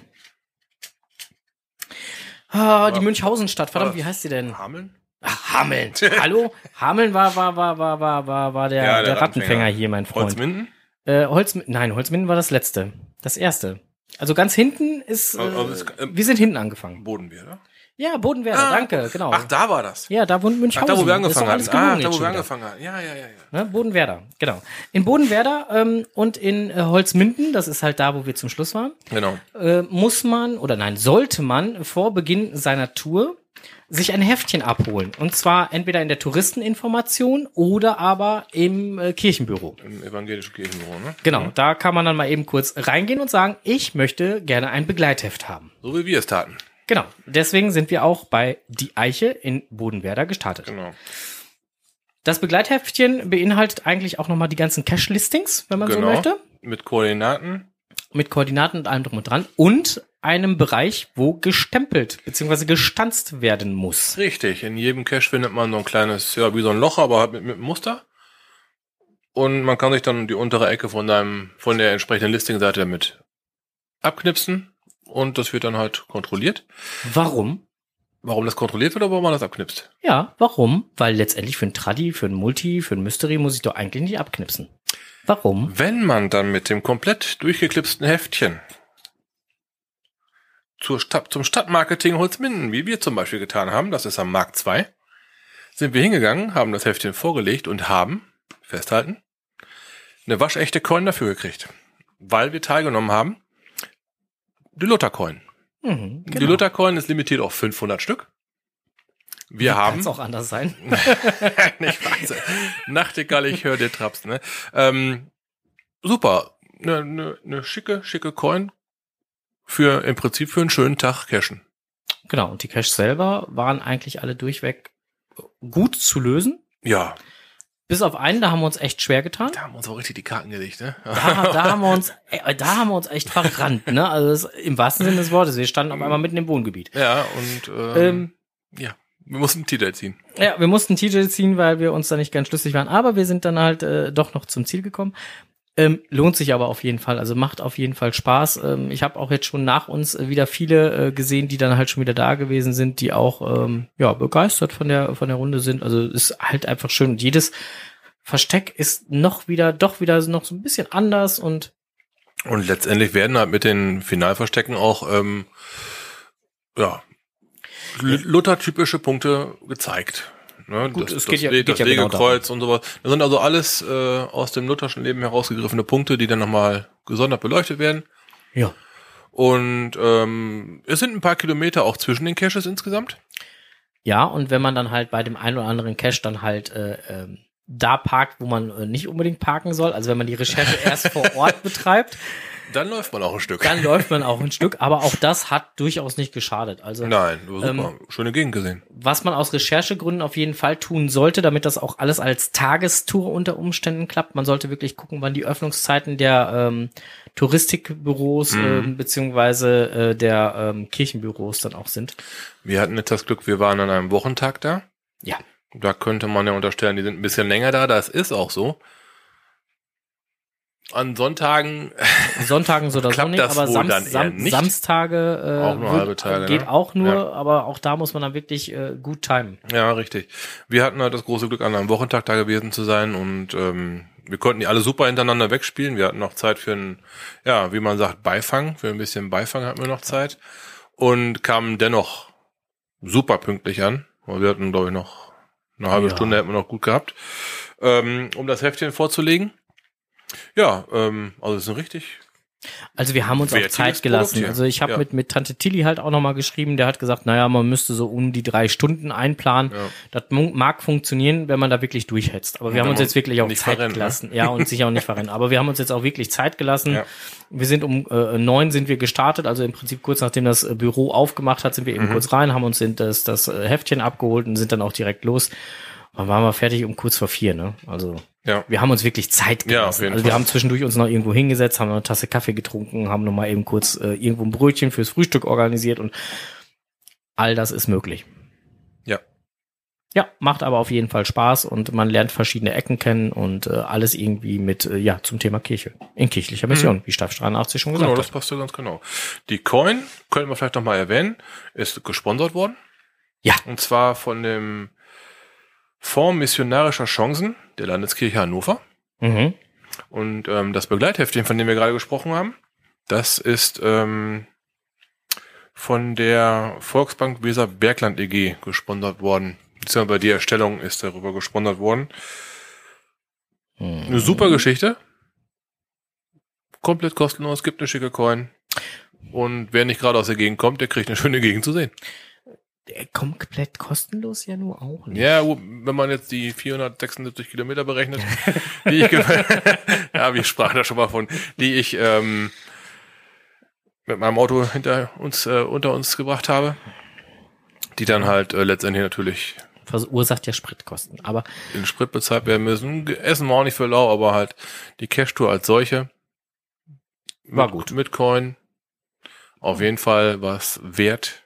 Ah, die Münchhausenstadt. Verdammt, wie heißt sie denn? Hameln? Ach, Hameln. Hallo? Hameln war, war, war, war, war, war, war der, Ja, der, der Rattenfänger Rattenfänger. hier, mein Freund. Holzminden? Äh, Holzminden, nein, Holzminden war das letzte. Das erste. Also ganz hinten ist, äh, Also es- äh, wir sind hinten angefangen. Bodenbier, oder? Ja, Bodenwerder, Ah, danke, genau. Ach, da war das. ja, da wohnt Ach, Münchhausen. da, wo wir angefangen alles Ah, da, wo wir angefangen hatten. Ja, ja, ja, ja. Ne? Bodenwerder, genau. In Bodenwerder ähm, und in äh, Holzminden, das ist halt da, wo wir zum Schluss waren, Genau. äh, muss man oder nein, sollte man vor Beginn seiner Tour sich ein Heftchen abholen. Und zwar entweder in der Touristeninformation oder aber im äh, Kirchenbüro. Im evangelischen Kirchenbüro, ne? Genau, da kann man dann mal eben kurz reingehen und sagen, ich möchte gerne ein Begleitheft haben. So wie wir es taten. Genau, deswegen sind wir auch bei Die Eiche in Bodenwerder gestartet. Genau. Das Begleitheftchen beinhaltet eigentlich auch nochmal die ganzen Cache-Listings, wenn man so genau. möchte. Mit Koordinaten. mit Koordinaten und allem drum und dran und einem Bereich, wo gestempelt bzw. gestanzt werden muss. Richtig, in jedem Cache findet man so ein kleines, ja, wie so ein Loch, aber halt mit, mit einem Muster. Und man kann sich dann die untere Ecke von deinem, von der entsprechenden Listing-Seite damit abknipsen. Und das wird dann halt kontrolliert. Warum? Warum das kontrolliert wird oder warum man das abknipst? Ja, warum? Weil letztendlich für ein Tradi, für ein Multi, für ein Mystery muss ich doch eigentlich nicht abknipsen. Warum? Wenn man dann mit dem komplett durchgeklipsten Heftchen zur Stadt, zum Stadtmarketing Holzminden, wie wir zum Beispiel getan haben, das ist am Markt 2, sind wir hingegangen, haben das Heftchen vorgelegt und haben, festhalten, eine waschechte Coin dafür gekriegt. Weil wir teilgenommen haben, die Luther-Coin. Mhm, Die Luther-Coin ist limitiert auf 500 Stück. Wir haben... Kann es auch anders sein. nicht Wahnsinn. Nachtigall, ich höre dir Traps, ne? Ähm, super. Eine ne, ne schicke, schicke Coin für im Prinzip für einen schönen Tag cashen. Genau, und die Caches selber waren eigentlich alle durchweg gut zu lösen. Ja, Bis auf einen, da haben wir uns echt schwer getan. da haben wir uns auch richtig die Karten gelegt, ne? Da, da haben wir uns, äh, da haben wir uns echt verrannt, ne? Also das, im wahrsten Sinne des Wortes. Wir standen auf einmal mitten im Wohngebiet. Ja, und ähm, Ähm, ja, wir mussten einen Titel ziehen. ja, wir mussten TJ ziehen, weil wir uns da nicht ganz schlüssig waren. Aber wir sind dann halt äh, doch noch zum Ziel gekommen. Ähm, lohnt sich aber auf jeden Fall. Also macht auf jeden Fall Spaß. Ähm, ich habe auch jetzt schon nach uns wieder viele äh, gesehen, die dann halt schon wieder da gewesen sind, die auch ähm, ja begeistert von der von der Runde sind. Also ist halt einfach schön. Und jedes Versteck ist noch wieder, doch wieder noch so ein bisschen anders und Und letztendlich werden halt mit den Finalverstecken auch ähm, ja Luther-typische Punkte gezeigt. Ne, Gut, das, es das, geht ja- We- geht das ja genau Wegekreuz und sowas. Das sind also alles äh, aus dem lutherschen Leben herausgegriffene Punkte, die dann nochmal gesondert beleuchtet werden. ja. Und ähm, es sind ein paar Kilometer auch zwischen den Caches insgesamt. Ja, und wenn man dann halt bei dem einen oder anderen Cache dann halt äh, ähm, da parkt, wo man äh, nicht unbedingt parken soll, also wenn man die Recherche erst vor Ort betreibt, Dann läuft man auch ein Stück. dann läuft man auch ein Stück, aber auch das hat durchaus nicht geschadet. Also Nein, super. Ähm, Schöne Gegend gesehen. was man aus Recherchegründen auf jeden Fall tun sollte, damit das auch alles als Tagestour unter Umständen klappt. Man sollte wirklich gucken, wann die Öffnungszeiten der ähm, Touristikbüros Mhm. ähm, beziehungsweise äh, der ähm, Kirchenbüros dann auch sind. Wir hatten jetzt das Glück, wir waren an einem Wochentag da. Ja. Da könnte man ja unterstellen, die sind ein bisschen länger da. Das ist auch so. An Sonntagen Sonntagen so oder so nicht, das aber Sam Sam nicht? Samstage äh, Auch nur halbe Tage, geht ne? auch nur, Ja. aber auch da muss man dann wirklich äh, gut timen. Ja, richtig. Wir hatten halt das große Glück, an einem Wochentag da gewesen zu sein und ähm, wir konnten die alle super hintereinander wegspielen. Wir hatten noch Zeit für einen, ja, wie man sagt, Beifang. Für ein bisschen Beifang hatten wir noch Zeit und kamen dennoch super pünktlich an. Weil wir hatten, glaube ich, noch eine halbe Ja. Stunde hätten wir noch gut gehabt, ähm, um das Heftchen vorzulegen. Ja, ähm, also es ist ein richtig Also wir haben uns auch Zeit gelassen. Produkt. Also ich habe Ja. mit, mit Tante Tilly halt auch nochmal geschrieben, der hat gesagt, naja, man müsste so um die drei Stunden einplanen. Ja. Das mag funktionieren, wenn man da wirklich durchhetzt. Aber wir haben uns jetzt wirklich auch Zeit ne? gelassen. Ja, und sich auch nicht verrennen. Aber wir haben uns jetzt auch wirklich Zeit gelassen. Ja. Wir sind um äh, neun sind wir gestartet, also im Prinzip kurz nachdem das äh, Büro aufgemacht hat, sind wir eben Mhm. kurz rein, haben uns das, das äh, Heftchen abgeholt und sind dann auch direkt los. Dann waren wir fertig um kurz vor vier, ne? Also Ja. wir haben uns wirklich Zeit Ja, auf gelassen. jeden also wir Fall. haben zwischendurch uns noch irgendwo hingesetzt, haben noch eine Tasse Kaffee getrunken, haben noch mal eben kurz äh, irgendwo ein Brötchen fürs Frühstück organisiert und all das ist möglich. Ja. Ja, macht aber auf jeden Fall Spaß und man lernt verschiedene Ecken kennen und äh, alles irgendwie mit, äh, ja, zum Thema Kirche. In kirchlicher Mission, wie Staff 83 schon gesagt Mhm. Genau, das hat. passt ja ganz genau. Die Coin, könnten wir vielleicht noch mal erwähnen, ist gesponsert worden. Ja. Und zwar von dem Fonds Missionarischer Chancen der Landeskirche Hannover. Mhm. Und ähm, das Begleitheftchen, von dem wir gerade gesprochen haben, das ist ähm, von der Volksbank Weser Bergland EG gesponsert worden. Beziehungsweise die Erstellung ist darüber gesponsert worden. Eine super Geschichte. Komplett kostenlos, gibt eine schicke Coin. Und wer nicht gerade aus der Gegend kommt, der kriegt eine schöne Gegend zu sehen. Komplett kostenlos ja nur auch nicht. Ja, wenn man jetzt die 476 Kilometer berechnet, die ich, ja, wir sprachen da schon mal von, die ich ähm, mit meinem Auto hinter uns, äh, unter uns gebracht habe, die dann halt äh, letztendlich natürlich Verursacht ja Spritkosten. Aber in Sprit bezahlt werden müssen. Essen wir auch nicht für lau, aber halt die Cash-Tour als solche War mit, gut. Mit Coin. Auf jeden Fall was wert,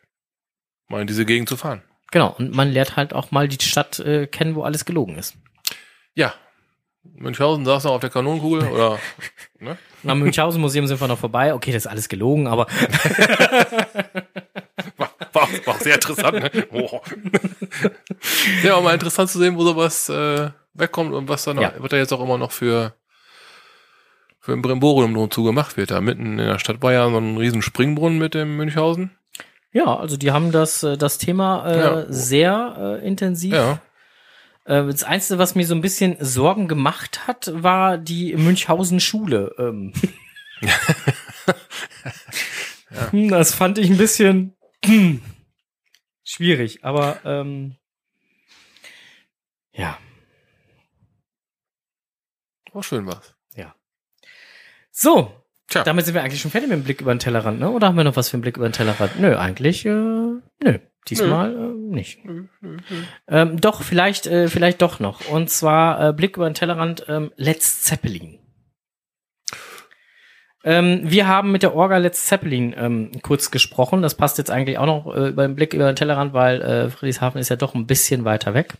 mal in diese Gegend zu fahren. Genau, und man lernt halt auch mal die Stadt äh, kennen, wo alles gelogen ist. Ja. Münchhausen saß noch auf der Kanonenkugel oder, ne? Am Münchhausen Museum sind wir noch vorbei. Okay, das ist alles gelogen, aber War, war, war auch sehr interessant, ne? Oh. ja, auch mal interessant zu sehen, wo sowas äh, wegkommt und was dann Ja. wird da jetzt auch immer noch für für ein Brimborium drum zu gemacht wird. Da mitten in der Stadt war ja so ein riesen Springbrunnen mit dem Münchhausen. Ja, also die haben das, äh, das Thema äh, Ja. sehr äh, intensiv. Ja. Äh, das Einzige, was mir so ein bisschen Sorgen gemacht hat, war die Münchhausen Schule. Ähm. Hm, Das fand ich ein bisschen hm, schwierig, aber ähm, ja. War schön was. So, Tja. damit sind wir eigentlich schon fertig mit dem Blick über den Tellerrand, ne? Oder haben wir noch was für einen Blick über den Tellerrand? Nö, eigentlich, äh, nö. Diesmal äh, nicht. Ähm, doch, vielleicht, äh, vielleicht doch noch. Und zwar äh, Blick über den Tellerrand, ähm, Let's Zeppelin. Ähm, wir haben mit der Orga Let's Zeppelin ähm, kurz gesprochen. Das passt jetzt eigentlich auch noch äh, über den Blick über den Tellerrand, weil äh, Friedrichshafen ist ja doch ein bisschen weiter weg.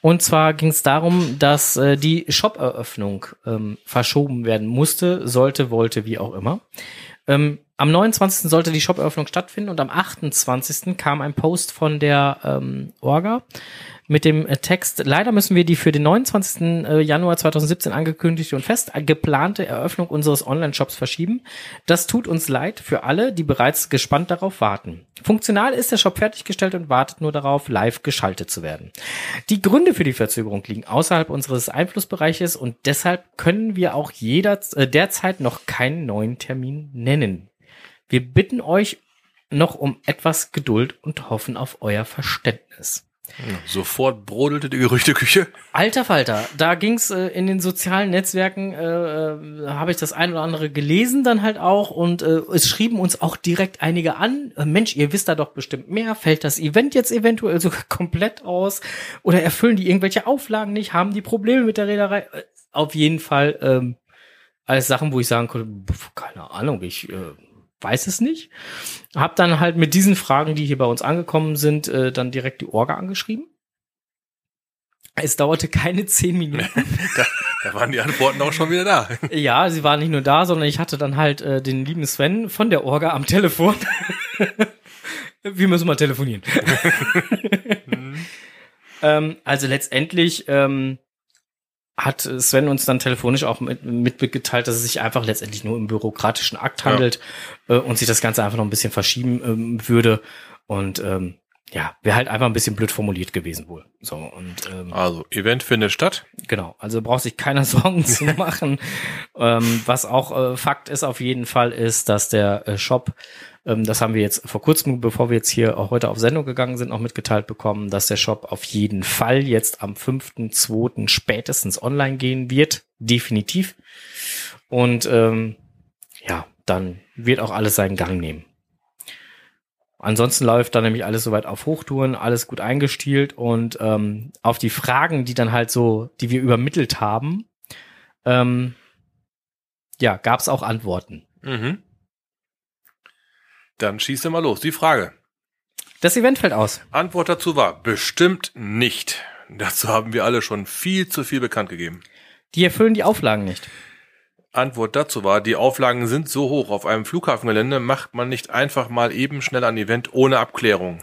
Und zwar ging es darum, dass äh, die Shop-Eröffnung ähm, verschoben werden musste, sollte, wollte, wie auch immer. Ähm, am 29. sollte die Shop-Eröffnung stattfinden und am 28. kam ein Post von der ähm, Orga mit dem äh, Text, leider müssen wir die für den 29. äh, Januar 2017 angekündigte und fest geplante Eröffnung unseres Online-Shops verschieben. Das tut uns leid für alle, die bereits gespannt darauf warten. Funktional ist der Shop fertiggestellt und wartet nur darauf, live geschaltet zu werden. Die Gründe für die Verzögerung liegen außerhalb unseres Einflussbereiches und deshalb können wir auch jeder, äh, derzeit noch keinen neuen Termin nennen. Wir bitten euch noch um etwas Geduld und hoffen auf euer Verständnis. Sofort brodelte die Gerüchteküche. Alter Falter, da ging's äh, in den sozialen Netzwerken, äh, äh, habe ich das ein oder andere gelesen dann halt auch und äh, es schrieben uns auch direkt einige an, äh, Mensch, ihr wisst da doch bestimmt mehr, fällt das Event jetzt eventuell sogar komplett aus oder erfüllen die irgendwelche Auflagen nicht, haben die Probleme mit der Reederei? Äh, auf jeden Fall ähm, alles Sachen, wo ich sagen konnte, pf, keine Ahnung, ich äh, weiß es nicht. Hab dann halt mit diesen Fragen, die hier bei uns angekommen sind, äh, dann direkt die Orga angeschrieben. Es dauerte keine zehn Minuten. Da, da waren die Antworten auch schon wieder da. ja, sie war nicht nur da, sondern ich hatte dann halt äh, den lieben Sven von der Orga am Telefon. Wir müssen mal telefonieren. ähm, also letztendlich ähm, hat Sven uns dann telefonisch auch mit, mitgeteilt, dass es sich einfach letztendlich nur im bürokratischen Akt handelt äh, und sich das Ganze einfach noch ein bisschen verschieben ähm, würde. Und ähm, ja, wäre halt einfach ein bisschen blöd formuliert gewesen wohl. So und ähm, Also, Event findet statt. Genau, also braucht sich keiner Sorgen zu machen. ähm, was auch äh, Fakt ist auf jeden Fall, ist, dass der äh, Shop, das haben wir jetzt vor kurzem, bevor wir jetzt hier heute auf Sendung gegangen sind, auch mitgeteilt bekommen, dass der Shop auf jeden Fall jetzt am 5.2. spätestens online gehen wird. Definitiv. Und ähm, ja, dann wird auch alles seinen Gang nehmen. Ansonsten läuft dann nämlich alles soweit auf Hochtouren, alles gut eingestielt und ähm, auf die Fragen, die dann halt so, die wir übermittelt haben, ähm, ja, gab es auch Antworten. Mhm. Dann schießt er mal los. Die Frage. Das Event fällt aus. Antwort dazu war bestimmt nicht. Dazu haben wir alle schon viel zu viel bekannt gegeben. Die erfüllen die Auflagen nicht. Antwort dazu war, die Auflagen sind so hoch. Auf einem Flughafengelände macht man nicht einfach mal eben schnell ein Event ohne Abklärung.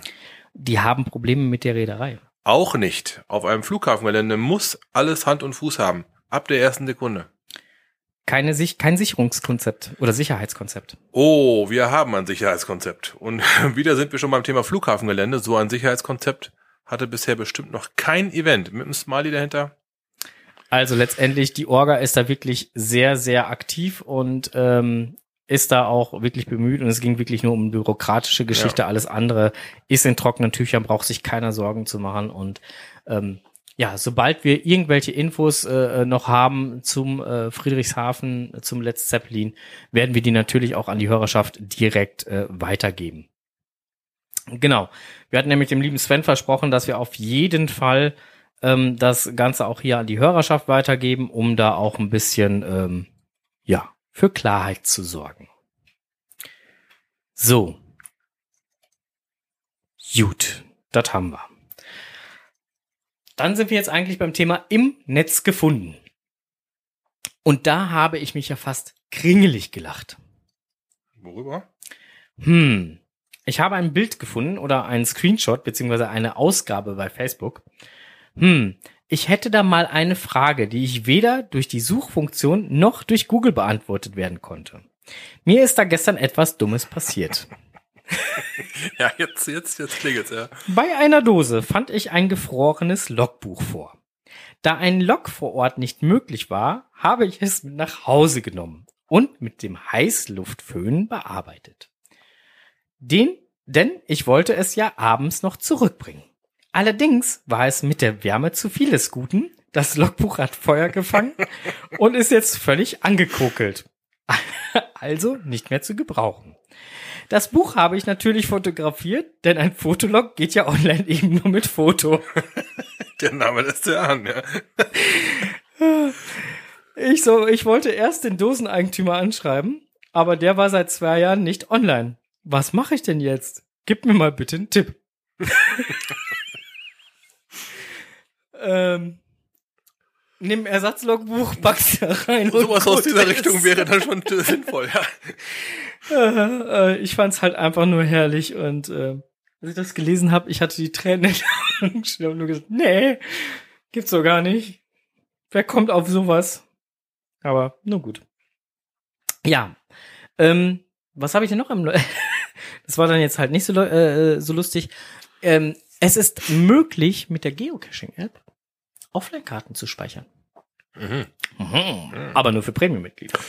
Die haben Probleme mit der Reederei. Auch nicht. Auf einem Flughafengelände muss alles Hand und Fuß haben. Ab der ersten Sekunde. Keine Sich kein Sicherungskonzept oder Sicherheitskonzept. Oh, wir haben ein Sicherheitskonzept. Und wieder sind wir schon beim Thema Flughafengelände. So ein Sicherheitskonzept hatte bisher bestimmt noch kein Event. Mit einem Smiley dahinter. Also letztendlich, die Orga ist da wirklich sehr, sehr aktiv und ähm, ist da auch wirklich bemüht und es ging wirklich nur um bürokratische Geschichte. Ja. Alles andere ist in trockenen Tüchern, braucht sich keiner Sorgen zu machen und ähm, ja, sobald wir irgendwelche Infos äh, noch haben zum äh, Friedrichshafen, zum Let's Zeppelin, werden wir die natürlich auch an die Hörerschaft direkt äh, weitergeben. Genau. Wir hatten nämlich dem lieben Sven versprochen, dass wir auf jeden Fall ähm, das Ganze auch hier an die Hörerschaft weitergeben, um da auch ein bisschen, ähm, ja, für Klarheit zu sorgen. So. Gut, das haben wir. Dann sind wir jetzt eigentlich beim Thema im Netz gefunden. Und da habe ich mich ja fast kringelig gelacht. Worüber? Hm. Ich habe ein Bild gefunden oder einen Screenshot beziehungsweise eine Ausgabe bei Facebook. Hm. Ich hätte da mal eine Frage, die ich weder durch die Suchfunktion noch durch Google beantwortet werden konnte. Mir ist da gestern etwas Dummes passiert. Ja, jetzt, jetzt, jetzt klingelt's, ja. Bei einer Dose fand ich ein gefrorenes Logbuch vor. Da ein Log vor Ort nicht möglich war, habe ich es mit nach Hause genommen und mit dem Heißluftföhn bearbeitet. Den, denn ich wollte es ja abends noch zurückbringen. Allerdings war es mit der Wärme zu viel des Guten. Das Logbuch hat Feuer gefangen und ist jetzt völlig angekokelt. Also nicht mehr zu gebrauchen. Das Buch habe ich natürlich fotografiert, denn ein Fotolog geht ja online eben nur mit Foto. Der Name lässt ja an, ja. Ich so, ich wollte erst den Doseneigentümer anschreiben, aber der war seit zwei Jahren nicht online. Was mache ich denn jetzt? Gib mir mal bitte einen Tipp. ähm, nimm Ersatzlogbuch, pack's da rein. und Sowas aus dieser ist. Richtung wäre dann schon sinnvoll, ja. Äh, äh, ich fand's halt einfach nur herrlich und äh, als ich das gelesen habe, ich hatte die Tränen in stehen und nur gesagt, nee, gibt's doch gar nicht. Wer kommt auf sowas? Aber nur gut. Ja, ähm, was habe ich denn noch im? Das war dann jetzt halt nicht so, lo- äh, so lustig. Ähm, es ist möglich, mit der Geocaching-App Offline-Karten zu speichern. Mhm. Aber nur für Premium-Mitglieder.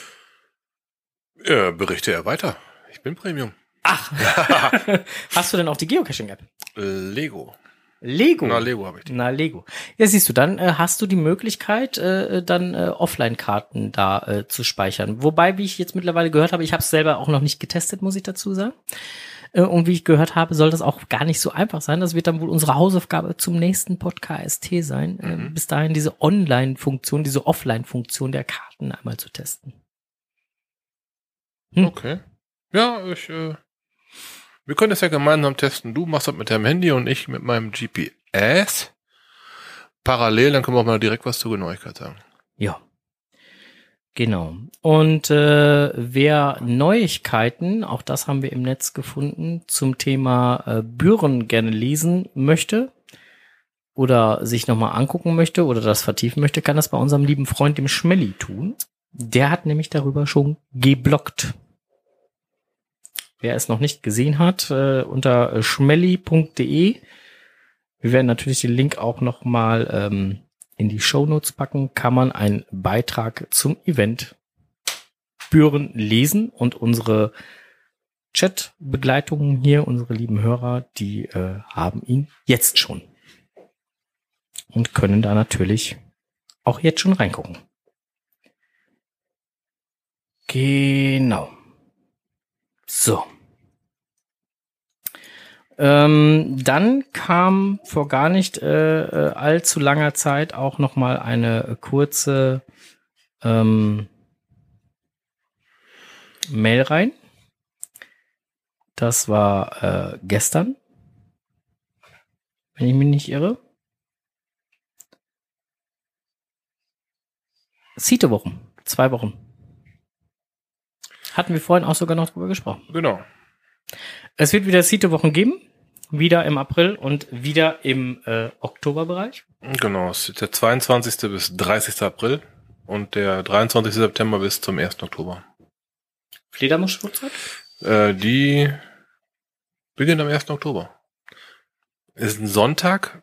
Ja, berichte er weiter. Ich bin Premium. Ach, hast du denn auch die Geocaching-App? Lego. Lego. Na, Lego habe ich die. Na, Lego. Ja, siehst du, dann äh, hast du die Möglichkeit, äh, dann äh, Offline-Karten da äh, zu speichern. Wobei, wie ich jetzt mittlerweile gehört habe, ich habe es selber auch noch nicht getestet, muss ich dazu sagen. Äh, und wie ich gehört habe, soll das auch gar nicht so einfach sein. Das wird dann wohl unsere Hausaufgabe zum nächsten Podcast sein, äh, Mhm. bis dahin diese Online-Funktion, diese Offline-Funktion der Karten einmal zu testen. Hm. Okay. Ja, ich, äh, wir können das ja gemeinsam testen. Du machst das mit deinem Handy und ich mit meinem GPS. Parallel, dann können wir auch mal direkt was zur Genauigkeit sagen. Ja. Genau. Und äh, wer Neuigkeiten, auch das haben wir im Netz gefunden, zum Thema äh, Büren gerne lesen möchte oder sich nochmal angucken möchte oder das vertiefen möchte, kann das bei unserem lieben Freund, dem Schmelly, tun. Der hat nämlich darüber schon geblockt. Wer es noch nicht gesehen hat, äh, unter äh, schmelly.de. Wir werden natürlich den Link auch nochmal ähm, in die Shownotes packen, kann man einen Beitrag zum Event Büren lesen und unsere Chat-Begleitungen hier, unsere lieben Hörer, die äh, haben ihn jetzt schon und können da natürlich auch jetzt schon reingucken. Genau. So. Ähm, dann kam vor gar nicht äh, äh, allzu langer Zeit auch noch mal eine kurze ähm, Mail rein. Das war äh, gestern, wenn ich mich nicht irre. Site-Wochen, zwei Wochen. Hatten wir vorhin auch sogar noch drüber gesprochen. Genau. Es wird wieder Site-Wochen geben. Wieder im April und wieder im äh, Oktoberbereich. Genau, es ist der 22. bis 30. April und der 23. September bis zum 1. Oktober. Fledermaus-Uhrzeit? Äh, die beginnt am 1. Oktober. Ist ein Sonntag.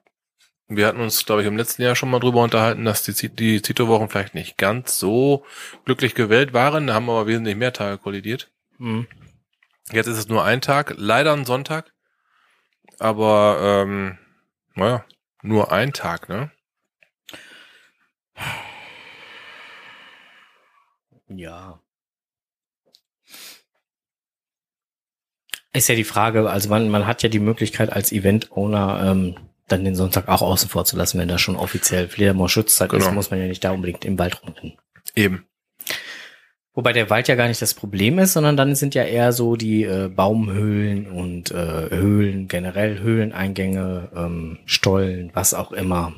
Wir hatten uns, glaube ich, im letzten Jahr schon mal drüber unterhalten, dass die, die Zito-Wochen vielleicht nicht ganz so glücklich gewählt waren. Da haben aber wesentlich mehr Tage kollidiert. Hm. Jetzt ist es nur ein Tag, leider ein Sonntag. Aber, ähm, naja, nur ein Tag, ne? Ja. Ist ja die Frage, also man, man hat ja die Möglichkeit als Event-Owner ähm, dann den Sonntag auch außen vor zu lassen, wenn da schon offiziell Fledermaus-Schutzzeit Genau. ist, muss man ja nicht da unbedingt im Wald rumrennen. Eben. Wobei der Wald ja gar nicht das Problem ist, sondern dann sind ja eher so die äh, Baumhöhlen und äh, Höhlen, generell Höhleneingänge, ähm, Stollen, was auch immer.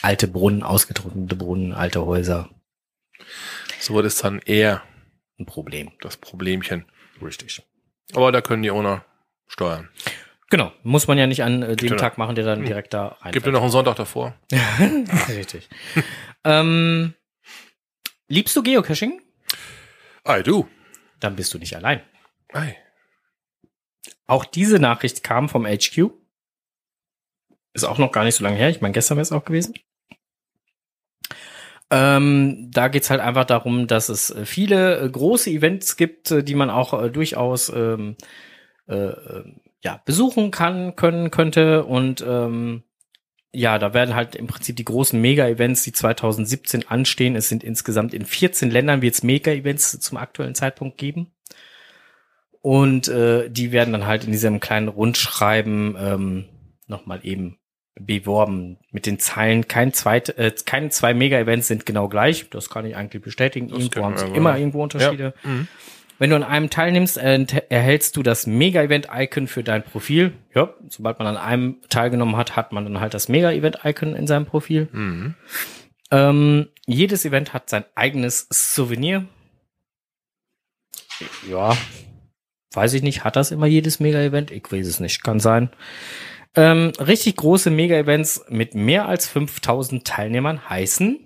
Alte Brunnen, ausgetrocknete Brunnen, alte Häuser, So das ist dann eher ein Problem. das Problemchen. Richtig. Aber da können die Owner steuern. Genau, muss man ja nicht an äh, dem Tag machen, der dann direkt da rein. Gibt ja noch einen Sonntag davor. Richtig. ähm, liebst du Geocaching? Ei, du. Dann bist du nicht allein. Ei. Auch diese Nachricht kam vom HQ. Ist auch noch gar nicht so lange her. Ich meine, gestern wäre es auch gewesen. Ähm, da geht's halt einfach darum, dass es viele äh, große Events gibt, äh, die man auch äh, durchaus ähm, äh, äh, ja, besuchen kann, können, könnte. Und ähm, ja, da werden halt im Prinzip die großen Mega-Events, die 2017 anstehen. Es sind insgesamt in 14 Ländern wird es Mega-Events zum aktuellen Zeitpunkt geben. Und äh, die werden dann halt in diesem kleinen Rundschreiben ähm, nochmal eben beworben mit den Zeilen. Kein zweit, äh, keine zwei Mega-Events sind genau gleich. Das kann ich eigentlich bestätigen. Das Irgendwo haben sie immer irgendwo Unterschiede. Ja. Mhm. Wenn du an einem teilnimmst, äh, erhältst du das Mega-Event-Icon für dein Profil. Ja, sobald man an einem teilgenommen hat, hat man dann halt das Mega-Event-Icon in seinem Profil. Mhm. Ähm, jedes Event hat sein eigenes Souvenir. Ja, weiß ich nicht. Hat das immer jedes Mega-Event? Ich weiß es nicht. Kann sein. Ähm, richtig große Mega-Events mit mehr als 5000 Teilnehmern heißen.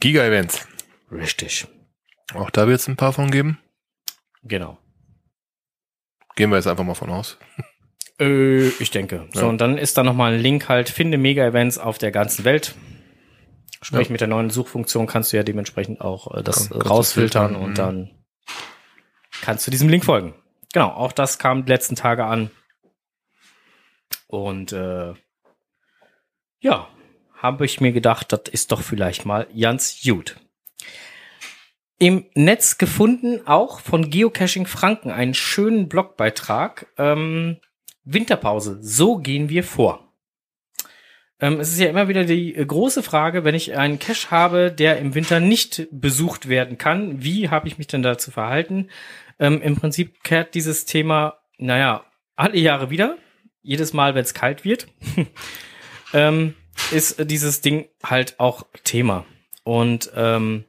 Giga-Events. Richtig. Auch da wird es ein paar von geben. Genau. Gehen wir jetzt einfach mal von aus. Äh, ich denke. So, Ja. und dann ist da nochmal ein Link halt, finde Mega-Events auf der ganzen Welt. Sprich, Ja. mit der neuen Suchfunktion kannst du ja dementsprechend auch äh, das Kann- rausfiltern filtern, und mhm. dann kannst du diesem Link folgen. Genau, auch das kam die letzten Tage an. Und äh, ja, habe ich mir gedacht, das ist doch vielleicht mal ganz gut. Im Netz gefunden, auch von Geocaching Franken, einen schönen Blogbeitrag. Ähm, Winterpause, so gehen wir vor. Ähm, es ist ja immer wieder die äh, große Frage, wenn ich einen Cache habe, der im Winter nicht besucht werden kann, wie habe ich mich denn da zu verhalten? Ähm, Im Prinzip kehrt dieses Thema, naja, alle Jahre wieder, jedes Mal, wenn es kalt wird, ähm, ist dieses Ding halt auch Thema. Und ähm,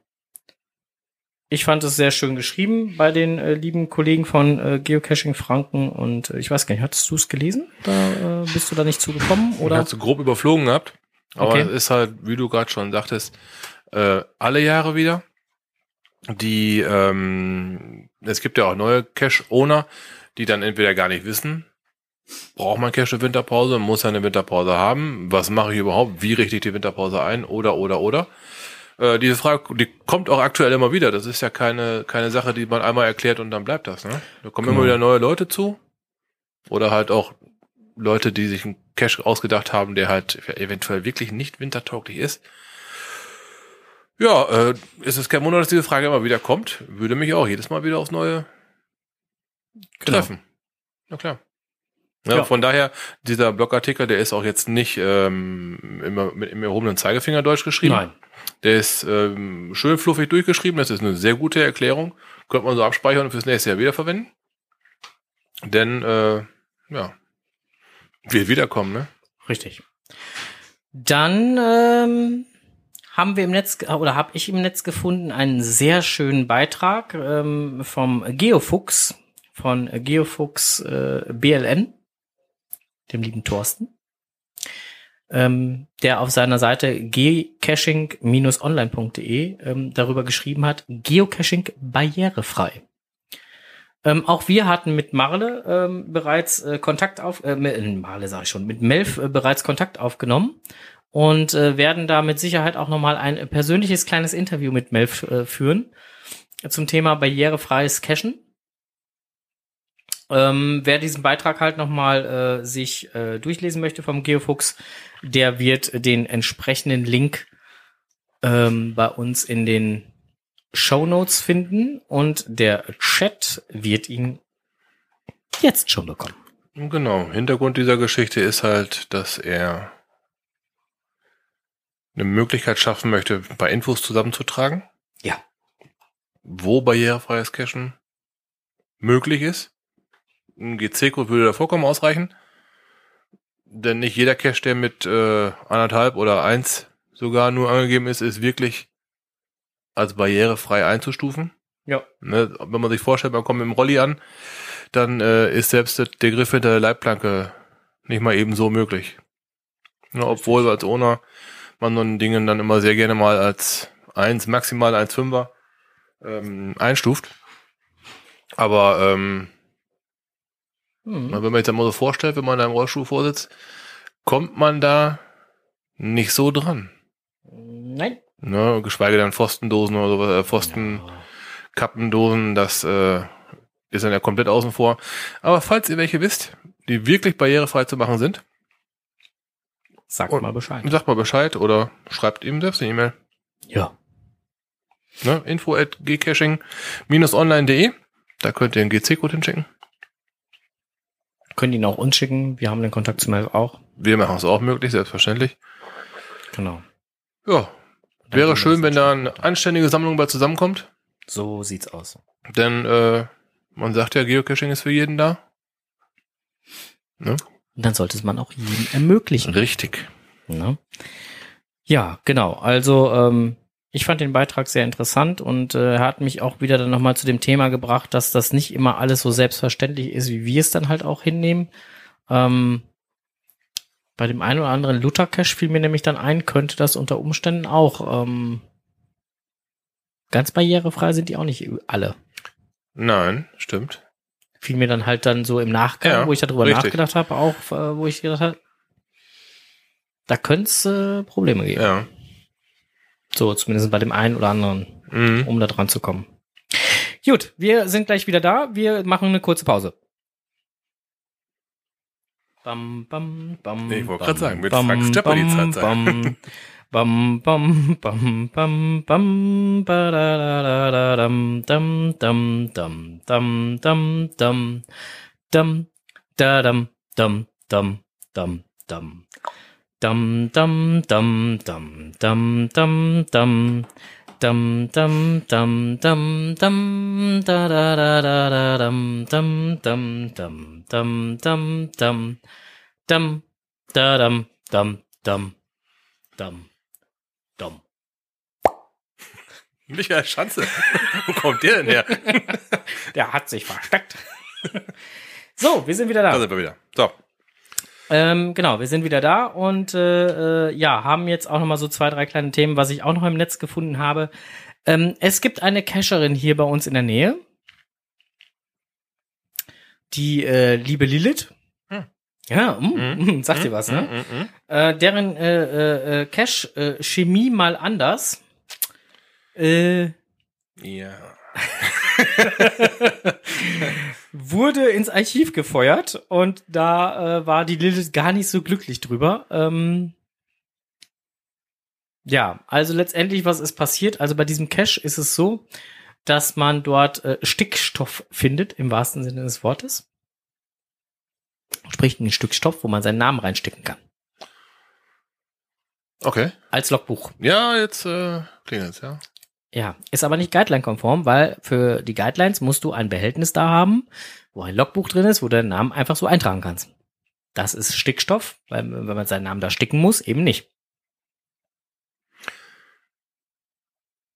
ich fand es sehr schön geschrieben bei den äh, lieben Kollegen von äh, Geocaching Franken und äh, ich weiß gar nicht, hattest du es gelesen? Da äh, bist du da nicht zugekommen Oder? oder? Hat so grob überflogen gehabt. Aber Okay. es ist halt, wie du gerade schon sagtest, äh, alle Jahre wieder. Die, ähm, es gibt ja auch neue Cache-Owner, die dann entweder gar nicht wissen, braucht man Cache Winterpause, muss er eine Winterpause haben, was mache ich überhaupt, wie richte ich die Winterpause ein, oder, oder, oder. Äh, diese Frage, die kommt auch aktuell immer wieder. Das ist ja keine, keine Sache, die man einmal erklärt und dann bleibt das. Ne? Da kommen Genau. immer wieder neue Leute zu. Oder halt auch Leute, die sich einen Cache ausgedacht haben, der halt eventuell wirklich nicht wintertauglich ist. Ja, äh, ist es kein Wunder, dass diese Frage immer wieder kommt. Würde mich auch jedes Mal wieder aufs Neue treffen. Na klar. Ja, Ja. Von daher, dieser Blogartikel, der ist auch jetzt nicht ähm, immer mit im erhobenen Zeigefinger Deutsch geschrieben. Nein. Der ist ähm, schön fluffig durchgeschrieben. Das ist eine sehr gute Erklärung. Könnte man so abspeichern und fürs nächste Jahr wiederverwenden. Denn, äh, ja, wird wiederkommen, ne? Richtig. Dann ähm, haben wir im Netz oder habe ich im Netz gefunden einen sehr schönen Beitrag ähm, vom Geofuchs von Geofuchs äh, BLN, dem lieben Thorsten, ähm, der auf seiner Seite gcaching-online.de ähm, darüber geschrieben hat, Geocaching barrierefrei. Ähm, auch wir hatten mit Marle ähm, bereits äh, Kontakt auf, äh, äh, Marle sage ich schon, mit Melf äh, bereits Kontakt aufgenommen und äh, werden da mit Sicherheit auch nochmal ein persönliches kleines Interview mit Melf äh, führen zum Thema barrierefreies Cachen. Ähm, wer diesen Beitrag halt nochmal äh, sich äh, durchlesen möchte vom Geofuchs, der wird den entsprechenden Link ähm, bei uns in den Show Notes finden und der Chat wird ihn jetzt schon bekommen. Genau. Hintergrund dieser Geschichte ist halt, dass er eine Möglichkeit schaffen möchte, ein paar Infos zusammenzutragen. Ja. wo barrierefreies Cachen möglich ist. Ein GC-Code würde da vollkommen ausreichen. Denn nicht jeder Cache, der mit äh, anderthalb oder eins sogar nur angegeben ist, ist wirklich als barrierefrei einzustufen. Ja. Ne, wenn man sich vorstellt, man kommt mit dem Rolli an, dann äh, ist selbst der der Griff hinter der Leitplanke nicht mal eben so möglich. Ne, obwohl als Owner man so ein Dingen dann immer sehr gerne mal als eins, maximal als Fünfer ähm, einstuft. Aber ähm, Hm. wenn man sich das mal so vorstellt, wenn man da im Rollstuhl vorsitzt, kommt man da nicht so dran. Nein. Ne, geschweige denn Pfostendosen oder sowas, äh, Pfosten, Ja. Kappendosen, das äh, ist dann ja komplett außen vor. Aber falls ihr welche wisst, die wirklich barrierefrei zu machen sind, Sag Und- mal Bescheid. sagt mal Bescheid oder schreibt ihm selbst eine E-Mail. Ja. Ne? Info at gcaching-online.de. Da könnt ihr einen GC-Code hinschicken. Könnt ihn auch uns schicken. Wir haben den Kontakt zu Melv auch. Wir machen es auch möglich, selbstverständlich. Genau. Ja, Dann wäre schön, wenn da eine anständige Sammlung bei zusammenkommt. So sieht's aus. Denn äh, man sagt ja, Geocaching ist für jeden da. Ne? Und dann sollte es man auch jedem ermöglichen. Richtig. Ne? Ja, genau. Also ähm, ich fand den Beitrag sehr interessant und äh, hat mich auch wieder dann nochmal zu dem Thema gebracht, dass das nicht immer alles so selbstverständlich ist, wie wir es dann halt auch hinnehmen. Ähm, bei dem einen oder anderen Luther-Cache fiel mir nämlich dann ein, könnte das unter Umständen auch ähm, ganz barrierefrei sind die auch nicht alle. Nein, stimmt. Fiel mir dann halt dann so im Nachgang, Ja, wo ich darüber richtig. nachgedacht habe, auch, äh, wo ich gedacht habe, da könnte es äh, Probleme geben. Ja. So, zumindest bei dem einen oder anderen, Mhm. um da dran zu kommen. Gut, wir sind gleich wieder da. Wir machen eine kurze Pause. Bam, bam, bam, Ich wollte bam, grad sagen, wird bam, Frank die bam, Zeit sein. Bam, bam, bam, bam, bam, ba, da, da, da, dam, dam, dam, dam, dam, dam, dam, dam, da, dam, dam, dam, dam, dam. Dam, dam, dam, dam, dam, dam, dam. Dam, dam, dam, dam, dam, da, da, da, da, da, dam, dam, dam, dam, dam, dam, dam, dam, da, dam, dam, dam, dam, dam. Michael Schanze. Wo kommt der denn her? Der hat sich versteckt. so, wir sind wieder da. Da sind wir wieder. So. Ähm, genau, wir sind wieder da und äh, äh, ja, haben jetzt auch noch mal so zwei, drei kleine Themen, was ich auch noch im Netz gefunden habe. Ähm, es gibt eine Cacherin hier bei uns in der Nähe, die äh, liebe Lilith. Hm. Ja, mm, Mhm. mm, sagt dir was, ne? Mhm, mhm, mhm. Äh, deren äh, äh, äh, Cache äh, mal anders. Äh, Ja. wurde ins Archiv gefeuert und da äh, war die Lilith gar nicht so glücklich drüber. Ähm, ja, also letztendlich, was ist passiert? Also bei diesem Cache ist es so, dass man dort äh, Stickstoff findet, im wahrsten Sinne des Wortes. Sprich, ein Stück Stoff, wo man seinen Namen reinstecken kann. Okay. Als Logbuch. Ja, jetzt äh, klingelt's, ja. Ja, ist aber nicht Guideline-konform, weil für die Guidelines musst du ein Behältnis da haben, wo ein Logbuch drin ist, wo du deinen Namen einfach so eintragen kannst. Das ist Stickstoff, weil wenn man seinen Namen da sticken muss, eben nicht.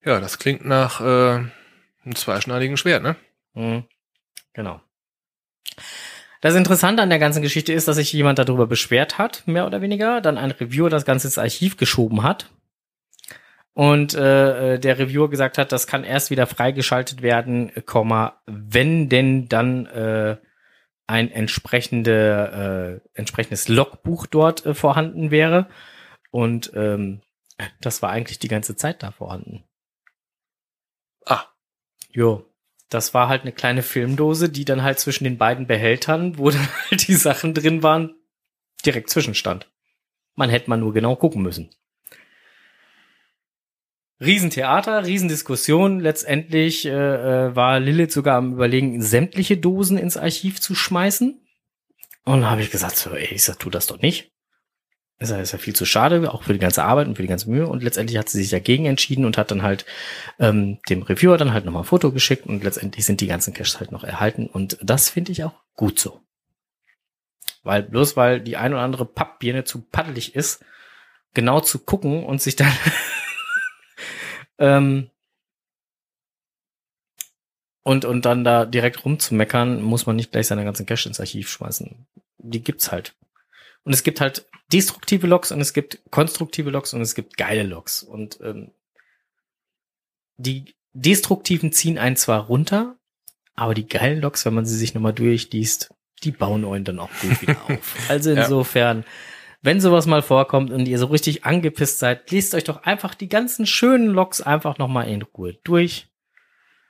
Ja, das klingt nach äh, einem zweischneidigen Schwert, ne? Mhm. Genau. Das Interessante an der ganzen Geschichte ist, dass sich jemand darüber beschwert hat, mehr oder weniger, dann ein Reviewer das Ganze ins Archiv geschoben hat und äh, äh, der Reviewer gesagt hat, das kann erst wieder freigeschaltet werden, Komma, wenn denn dann äh, ein entsprechende, äh, entsprechendes Logbuch dort äh, vorhanden wäre und ähm, das war eigentlich die ganze Zeit da vorhanden. Ah. Jo. Das war halt eine kleine Filmdose, die dann halt zwischen den beiden Behältern, wo dann halt die Sachen drin waren, direkt zwischenstand. Man hätte mal nur genau gucken müssen. Riesentheater, Riesendiskussion. Letztendlich äh, äh, war Lilith sogar am überlegen, sämtliche Dosen ins Archiv zu schmeißen. Und habe ich gesagt, so, ey, ich sag, tu das doch nicht. ja, ist ja viel zu schade, auch für die ganze Arbeit und für die ganze Mühe. Und letztendlich hat sie sich dagegen entschieden und hat dann halt ähm, dem Reviewer dann halt nochmal ein Foto geschickt und letztendlich sind die ganzen Caches halt noch erhalten. Und das finde ich auch gut so. Weil bloß weil die ein oder andere Pappbirne zu paddelig ist, genau zu gucken und sich dann ähm, und, und dann da direkt rumzumeckern, muss man nicht gleich seine ganzen Cache ins Archiv schmeißen. Die gibt's halt. Und es gibt halt destruktive Logs und es gibt konstruktive Logs und es gibt geile Logs. Und ähm, die destruktiven ziehen einen zwar runter, aber die geilen Logs, wenn man sie sich nochmal durchliest, die bauen euch dann auch gut wieder auf. Also insofern, wenn sowas mal vorkommt und ihr so richtig angepisst seid, lest euch doch einfach die ganzen schönen Logs einfach nochmal in Ruhe durch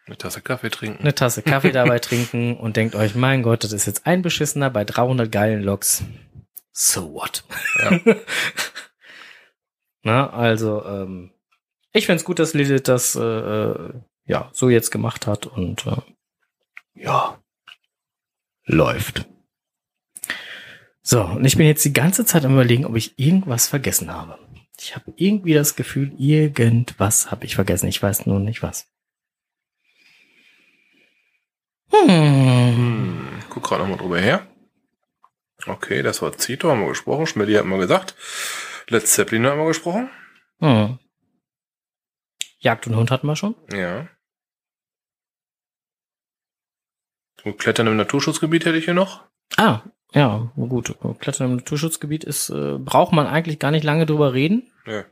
Eine Tasse Kaffee trinken. eine Tasse Kaffee dabei trinken und denkt euch, mein Gott, das ist jetzt ein beschissener bei 300 geilen Loks. So what? Ja. Na, also, ähm, ich find's gut, dass Lilith das, äh, äh, ja, so jetzt gemacht hat und, äh, ja, läuft. So, und ich bin jetzt die ganze Zeit am überlegen, ob ich irgendwas vergessen habe. Ich habe irgendwie das Gefühl, irgendwas habe ich vergessen. Ich weiß nur nicht was. Hm. Hm, guck gerade nochmal drüber her. Okay, das war Zito, haben wir gesprochen. Schmidti hat mal gesagt. Let's Zeppelin haben wir gesprochen. Hm. Jagd und Hund hatten wir schon. Ja. Und Klettern im Naturschutzgebiet hätte ich hier noch. Ah, ja, gut. Klettern im Naturschutzgebiet ist, äh, braucht man eigentlich gar nicht lange drüber reden. Ja.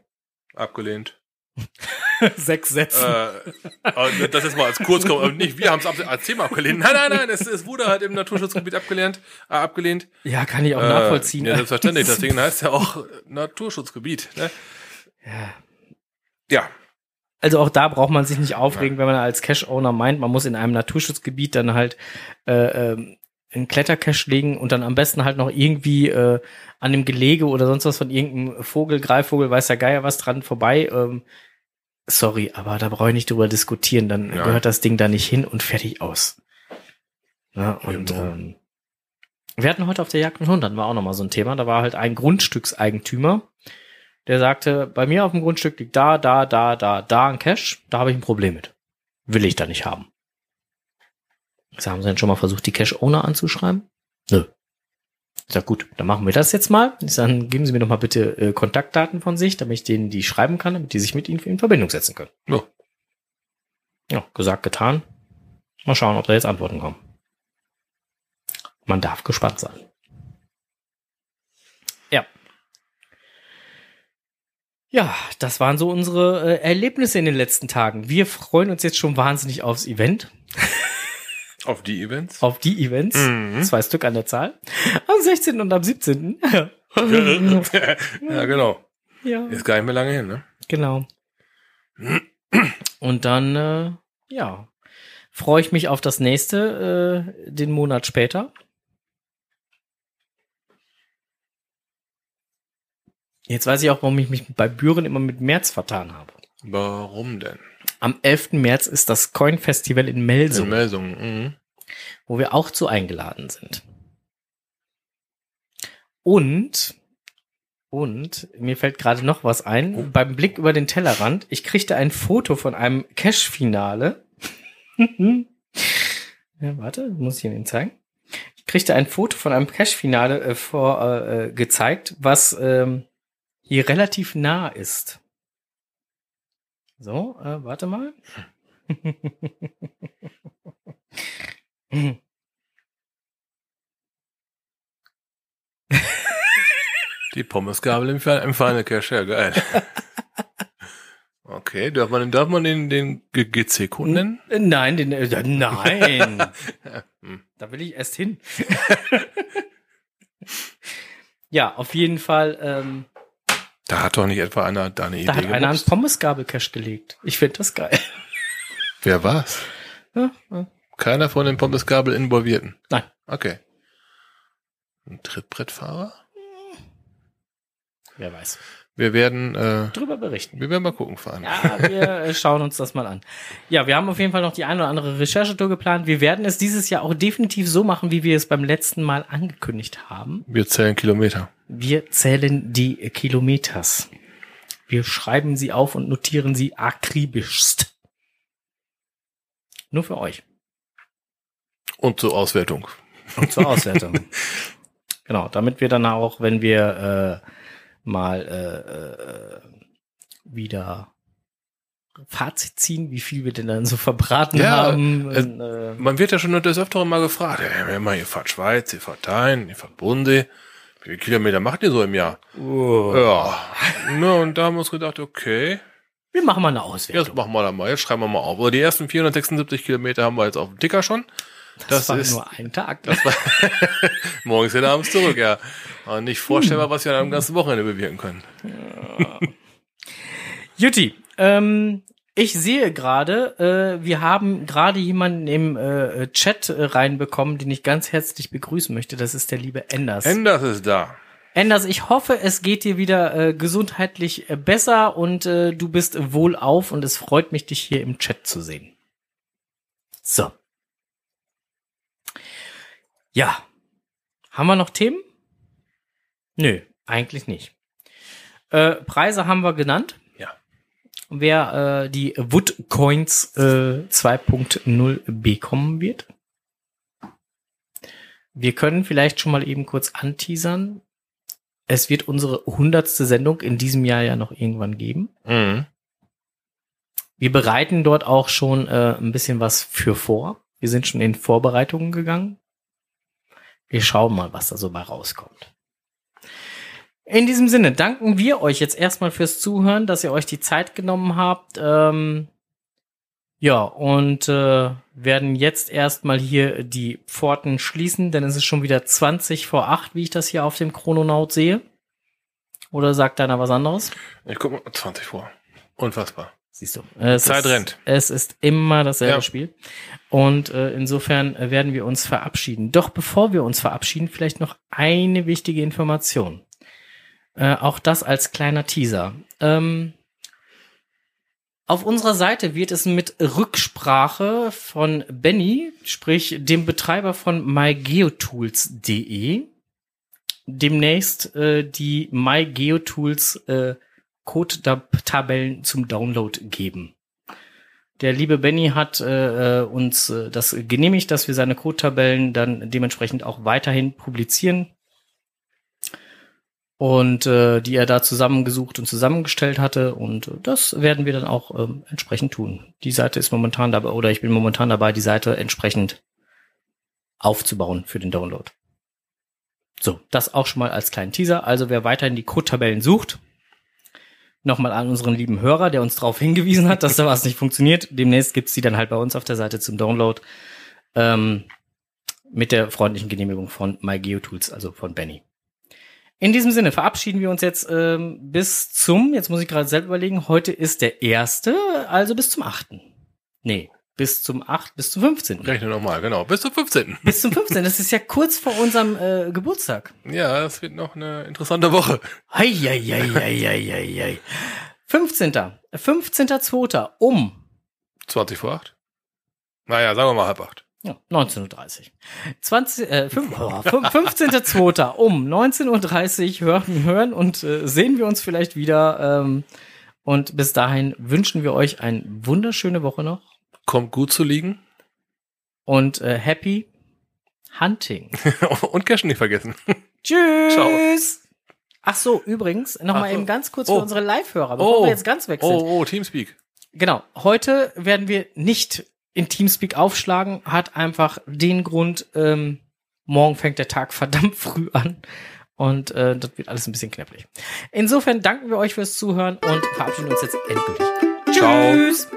Abgelehnt. Sechs Sätze. äh, das ist mal als Kurzkommen, aber nicht, wir haben es als Thema abgelehnt. Nein, nein, nein, es, es wurde halt im Naturschutzgebiet abgelehnt, äh, abgelehnt. ja, kann ich auch nachvollziehen. Äh, ja, selbstverständlich, deswegen heißt ja auch Naturschutzgebiet. Ne? ja. Ja, Also auch da braucht man sich nicht aufregen, wenn man als Cache-Owner meint, man muss in einem Naturschutzgebiet dann halt äh, ähm, einen Klettercache legen und dann am besten halt noch irgendwie äh, an dem Gelege oder sonst was von irgendeinem Vogel, Greifvogel, weiß der Geier was dran vorbei. Ähm, sorry, aber da brauche ich nicht drüber diskutieren. Dann Ja. gehört das Ding da nicht hin und fertig aus. Ja, und Genau. ähm, wir hatten heute auf der Jagd mit Hund, hatten wir auch nochmal so ein Thema. Da war halt ein Grundstückseigentümer, der sagte, bei mir auf dem Grundstück liegt da, da, da, da, da ein Cache, da habe ich ein Problem mit. Will ich da nicht haben. Sag, haben Sie denn schon mal versucht, die Cache-Owner anzuschreiben? Nö. Ich sag, gut, dann machen wir das jetzt mal. Ich sag, dann geben Sie mir doch mal bitte äh, Kontaktdaten von sich, damit ich denen die schreiben kann, damit die sich mit Ihnen in Verbindung setzen können. Ja. Ja, gesagt, getan. Mal schauen, ob da jetzt Antworten kommen. Man darf gespannt sein. Ja. Ja, das waren so unsere äh, Erlebnisse in den letzten Tagen. Wir freuen uns jetzt schon wahnsinnig aufs Event, auf die Events. auf die Events. Mhm. Zwei Stück an der Zahl. Am 16. und am 17. ja, genau. ja, Ist gar nicht mehr lange hin, ne? genau. Und dann, äh, ja, freue ich mich auf das nächste, äh, den Monat später. Jetzt weiß ich auch, warum ich mich bei Büren immer mit März vertan habe. Warum denn? Am 11. März ist das Coin Festival in. Melsung, Meldung. Mhm. Wo wir auch zu eingeladen sind. Und, und, mir fällt gerade noch was ein. Beim Blick über den Tellerrand, ich kriegte ein Foto von einem Cash-Finale. ja, warte, muss ich Ihnen zeigen. Ich kriegte ein Foto von einem Cash-Finale äh, vor, äh, äh, gezeigt, was ähm, hier relativ nah ist. So, äh, warte mal. Die Pommesgabel im, im Cache, ja geil. Okay, darf man, darf man den, den GC-Code nennen? Nein, den, äh, nein. Hm. da will ich erst hin. ja, auf jeden Fall. Ähm, Da hat doch nicht etwa einer da eine Idee da hat einer einen gemobst? Pommesgabelcache gelegt. Ich finde das geil. Wer war's? Ja, ja. Keiner von den Pommesgabel Involvierten? Nein. Okay. Ein Trittbrettfahrer? Wer weiß. Wir werden, äh, drüber berichten. wir werden mal gucken fahren. Ja, wir äh, schauen uns das mal an. Ja, wir haben auf jeden Fall noch die eine oder andere Recherchetour geplant. Wir werden es dieses Jahr auch definitiv so machen, wie wir es beim letzten Mal angekündigt haben. Wir zählen Kilometer. Wir zählen die Kilometers. Wir schreiben sie auf und notieren sie akribischst. Nur für euch. Und zur Auswertung. Und zur Auswertung. genau, damit wir dann auch, wenn wir äh, mal äh, äh, wieder Fazit ziehen, wie viel wir denn dann so verbraten Ja, haben. äh, und, äh, Man wird ja schon des Öfteren mal gefragt, ja, immer, ihr fahrt Schweiz, ihr fahrt Thain, ihr fahrt Bodensee. Wie viele Kilometer macht ihr so im Jahr? oh. Ja. Na, und da haben wir uns gedacht, okay, Wir machen mal eine jetzt Auswertung. machen wir da mal, jetzt schreiben wir mal auf. Also die ersten 476 Kilometer haben wir jetzt auf dem Ticker schon. Das, war ist, nur ein Tag. morgens wieder abends zurück, ja. Und nicht vorstellbar, was wir an einem ganzen Wochenende bewirken können. Jutti, ähm, ich sehe gerade, äh, wir haben gerade jemanden im äh, Chat äh, reinbekommen, den ich ganz herzlich begrüßen möchte. Das ist der liebe Enders. Enders ist da. Enders, ich hoffe, es geht dir wieder äh, gesundheitlich äh, besser und äh, du bist wohlauf und es freut mich, dich hier im Chat zu sehen. So. Ja. Haben wir noch Themen? Nö, eigentlich nicht. Äh, Preise haben wir genannt. Ja. Wer äh, die Wood Coins äh, 2.0 bekommen wird. Wir können vielleicht schon mal eben kurz anteasern. Es wird unsere hundertste Sendung in diesem Jahr ja noch irgendwann geben. Mhm. Wir bereiten dort auch schon äh, ein bisschen was für vor. Wir sind schon in Vorbereitungen gegangen. Wir schauen mal, was da so bei rauskommt. In diesem Sinne danken wir euch jetzt erstmal fürs Zuhören, dass ihr euch die Zeit genommen habt. Ähm, ja, und äh, werden jetzt erstmal hier die Pforten schließen, denn es ist schon wieder 20 vor 8, wie ich das hier auf dem Chrononaut sehe. Oder sagt einer was anderes? Ich guck mal, 20 vor. Unfassbar. Siehst du. Es Zeit ist, rennt. Es ist immer dasselbe Ja. Spiel. Und äh, insofern äh, werden wir uns verabschieden. Doch bevor wir uns verabschieden, vielleicht noch eine wichtige Information. Äh, auch das als kleiner Teaser. Ähm, auf unserer Seite wird es mit Rücksprache von Benny, sprich dem Betreiber von mygeotools.de, demnächst äh, die MyGeotools äh, Code-Tabellen zum Download geben. Der liebe Benny hat äh, äh, uns äh, das genehmigt, dass wir seine Code-Tabellen dann dementsprechend auch weiterhin publizieren. Und äh, die er da zusammengesucht und zusammengestellt hatte. Und das werden wir dann auch ähm, entsprechend tun. Die Seite ist momentan dabei, oder ich bin momentan dabei, die Seite entsprechend aufzubauen für den Download. So, das auch schon mal als kleinen Teaser. Also wer weiterhin die Code-Tabellen sucht, nochmal an unseren lieben Hörer, der uns darauf hingewiesen hat, dass da was nicht funktioniert. Demnächst gibt's die dann halt bei uns auf der Seite zum Download. Ähm, mit der freundlichen Genehmigung von MyGeoTools, also von Benny. In diesem Sinne verabschieden wir uns jetzt ähm, bis zum, jetzt muss ich gerade selber überlegen, heute ist der erste, also bis zum achten. Nee, bis zum 8, bis zum 15. Rechne nochmal, genau. Bis zum 15. Bis zum 15. Das ist ja kurz vor unserem äh, Geburtstag. Ja, das wird noch eine interessante Woche. Heieieiei. 15. 15.2. um 20 vor 8? Naja, sagen wir mal halb 8. ja, 19.30 Uhr. 20, äh, fünf- oh, fünf- 15.2. um 19.30 Uhr hören, hören und äh, sehen wir uns vielleicht wieder. Ähm, und bis dahin wünschen wir euch eine wunderschöne Woche noch Kommt gut zu liegen. und äh, happy hunting. Und Cash nicht vergessen. Tschüss! Ach so, übrigens, noch Ach mal so. eben ganz kurz Oh. für unsere Live-Hörer, bevor Oh. wir jetzt ganz weg sind. Oh, oh, Teamspeak. Genau. Heute werden wir nicht in Teamspeak aufschlagen, hat einfach den Grund, ähm, morgen fängt der Tag verdammt früh an und äh, das wird alles ein bisschen knapplich. Insofern danken wir euch fürs Zuhören und verabschieden uns jetzt endgültig. Ciao. Tschüss!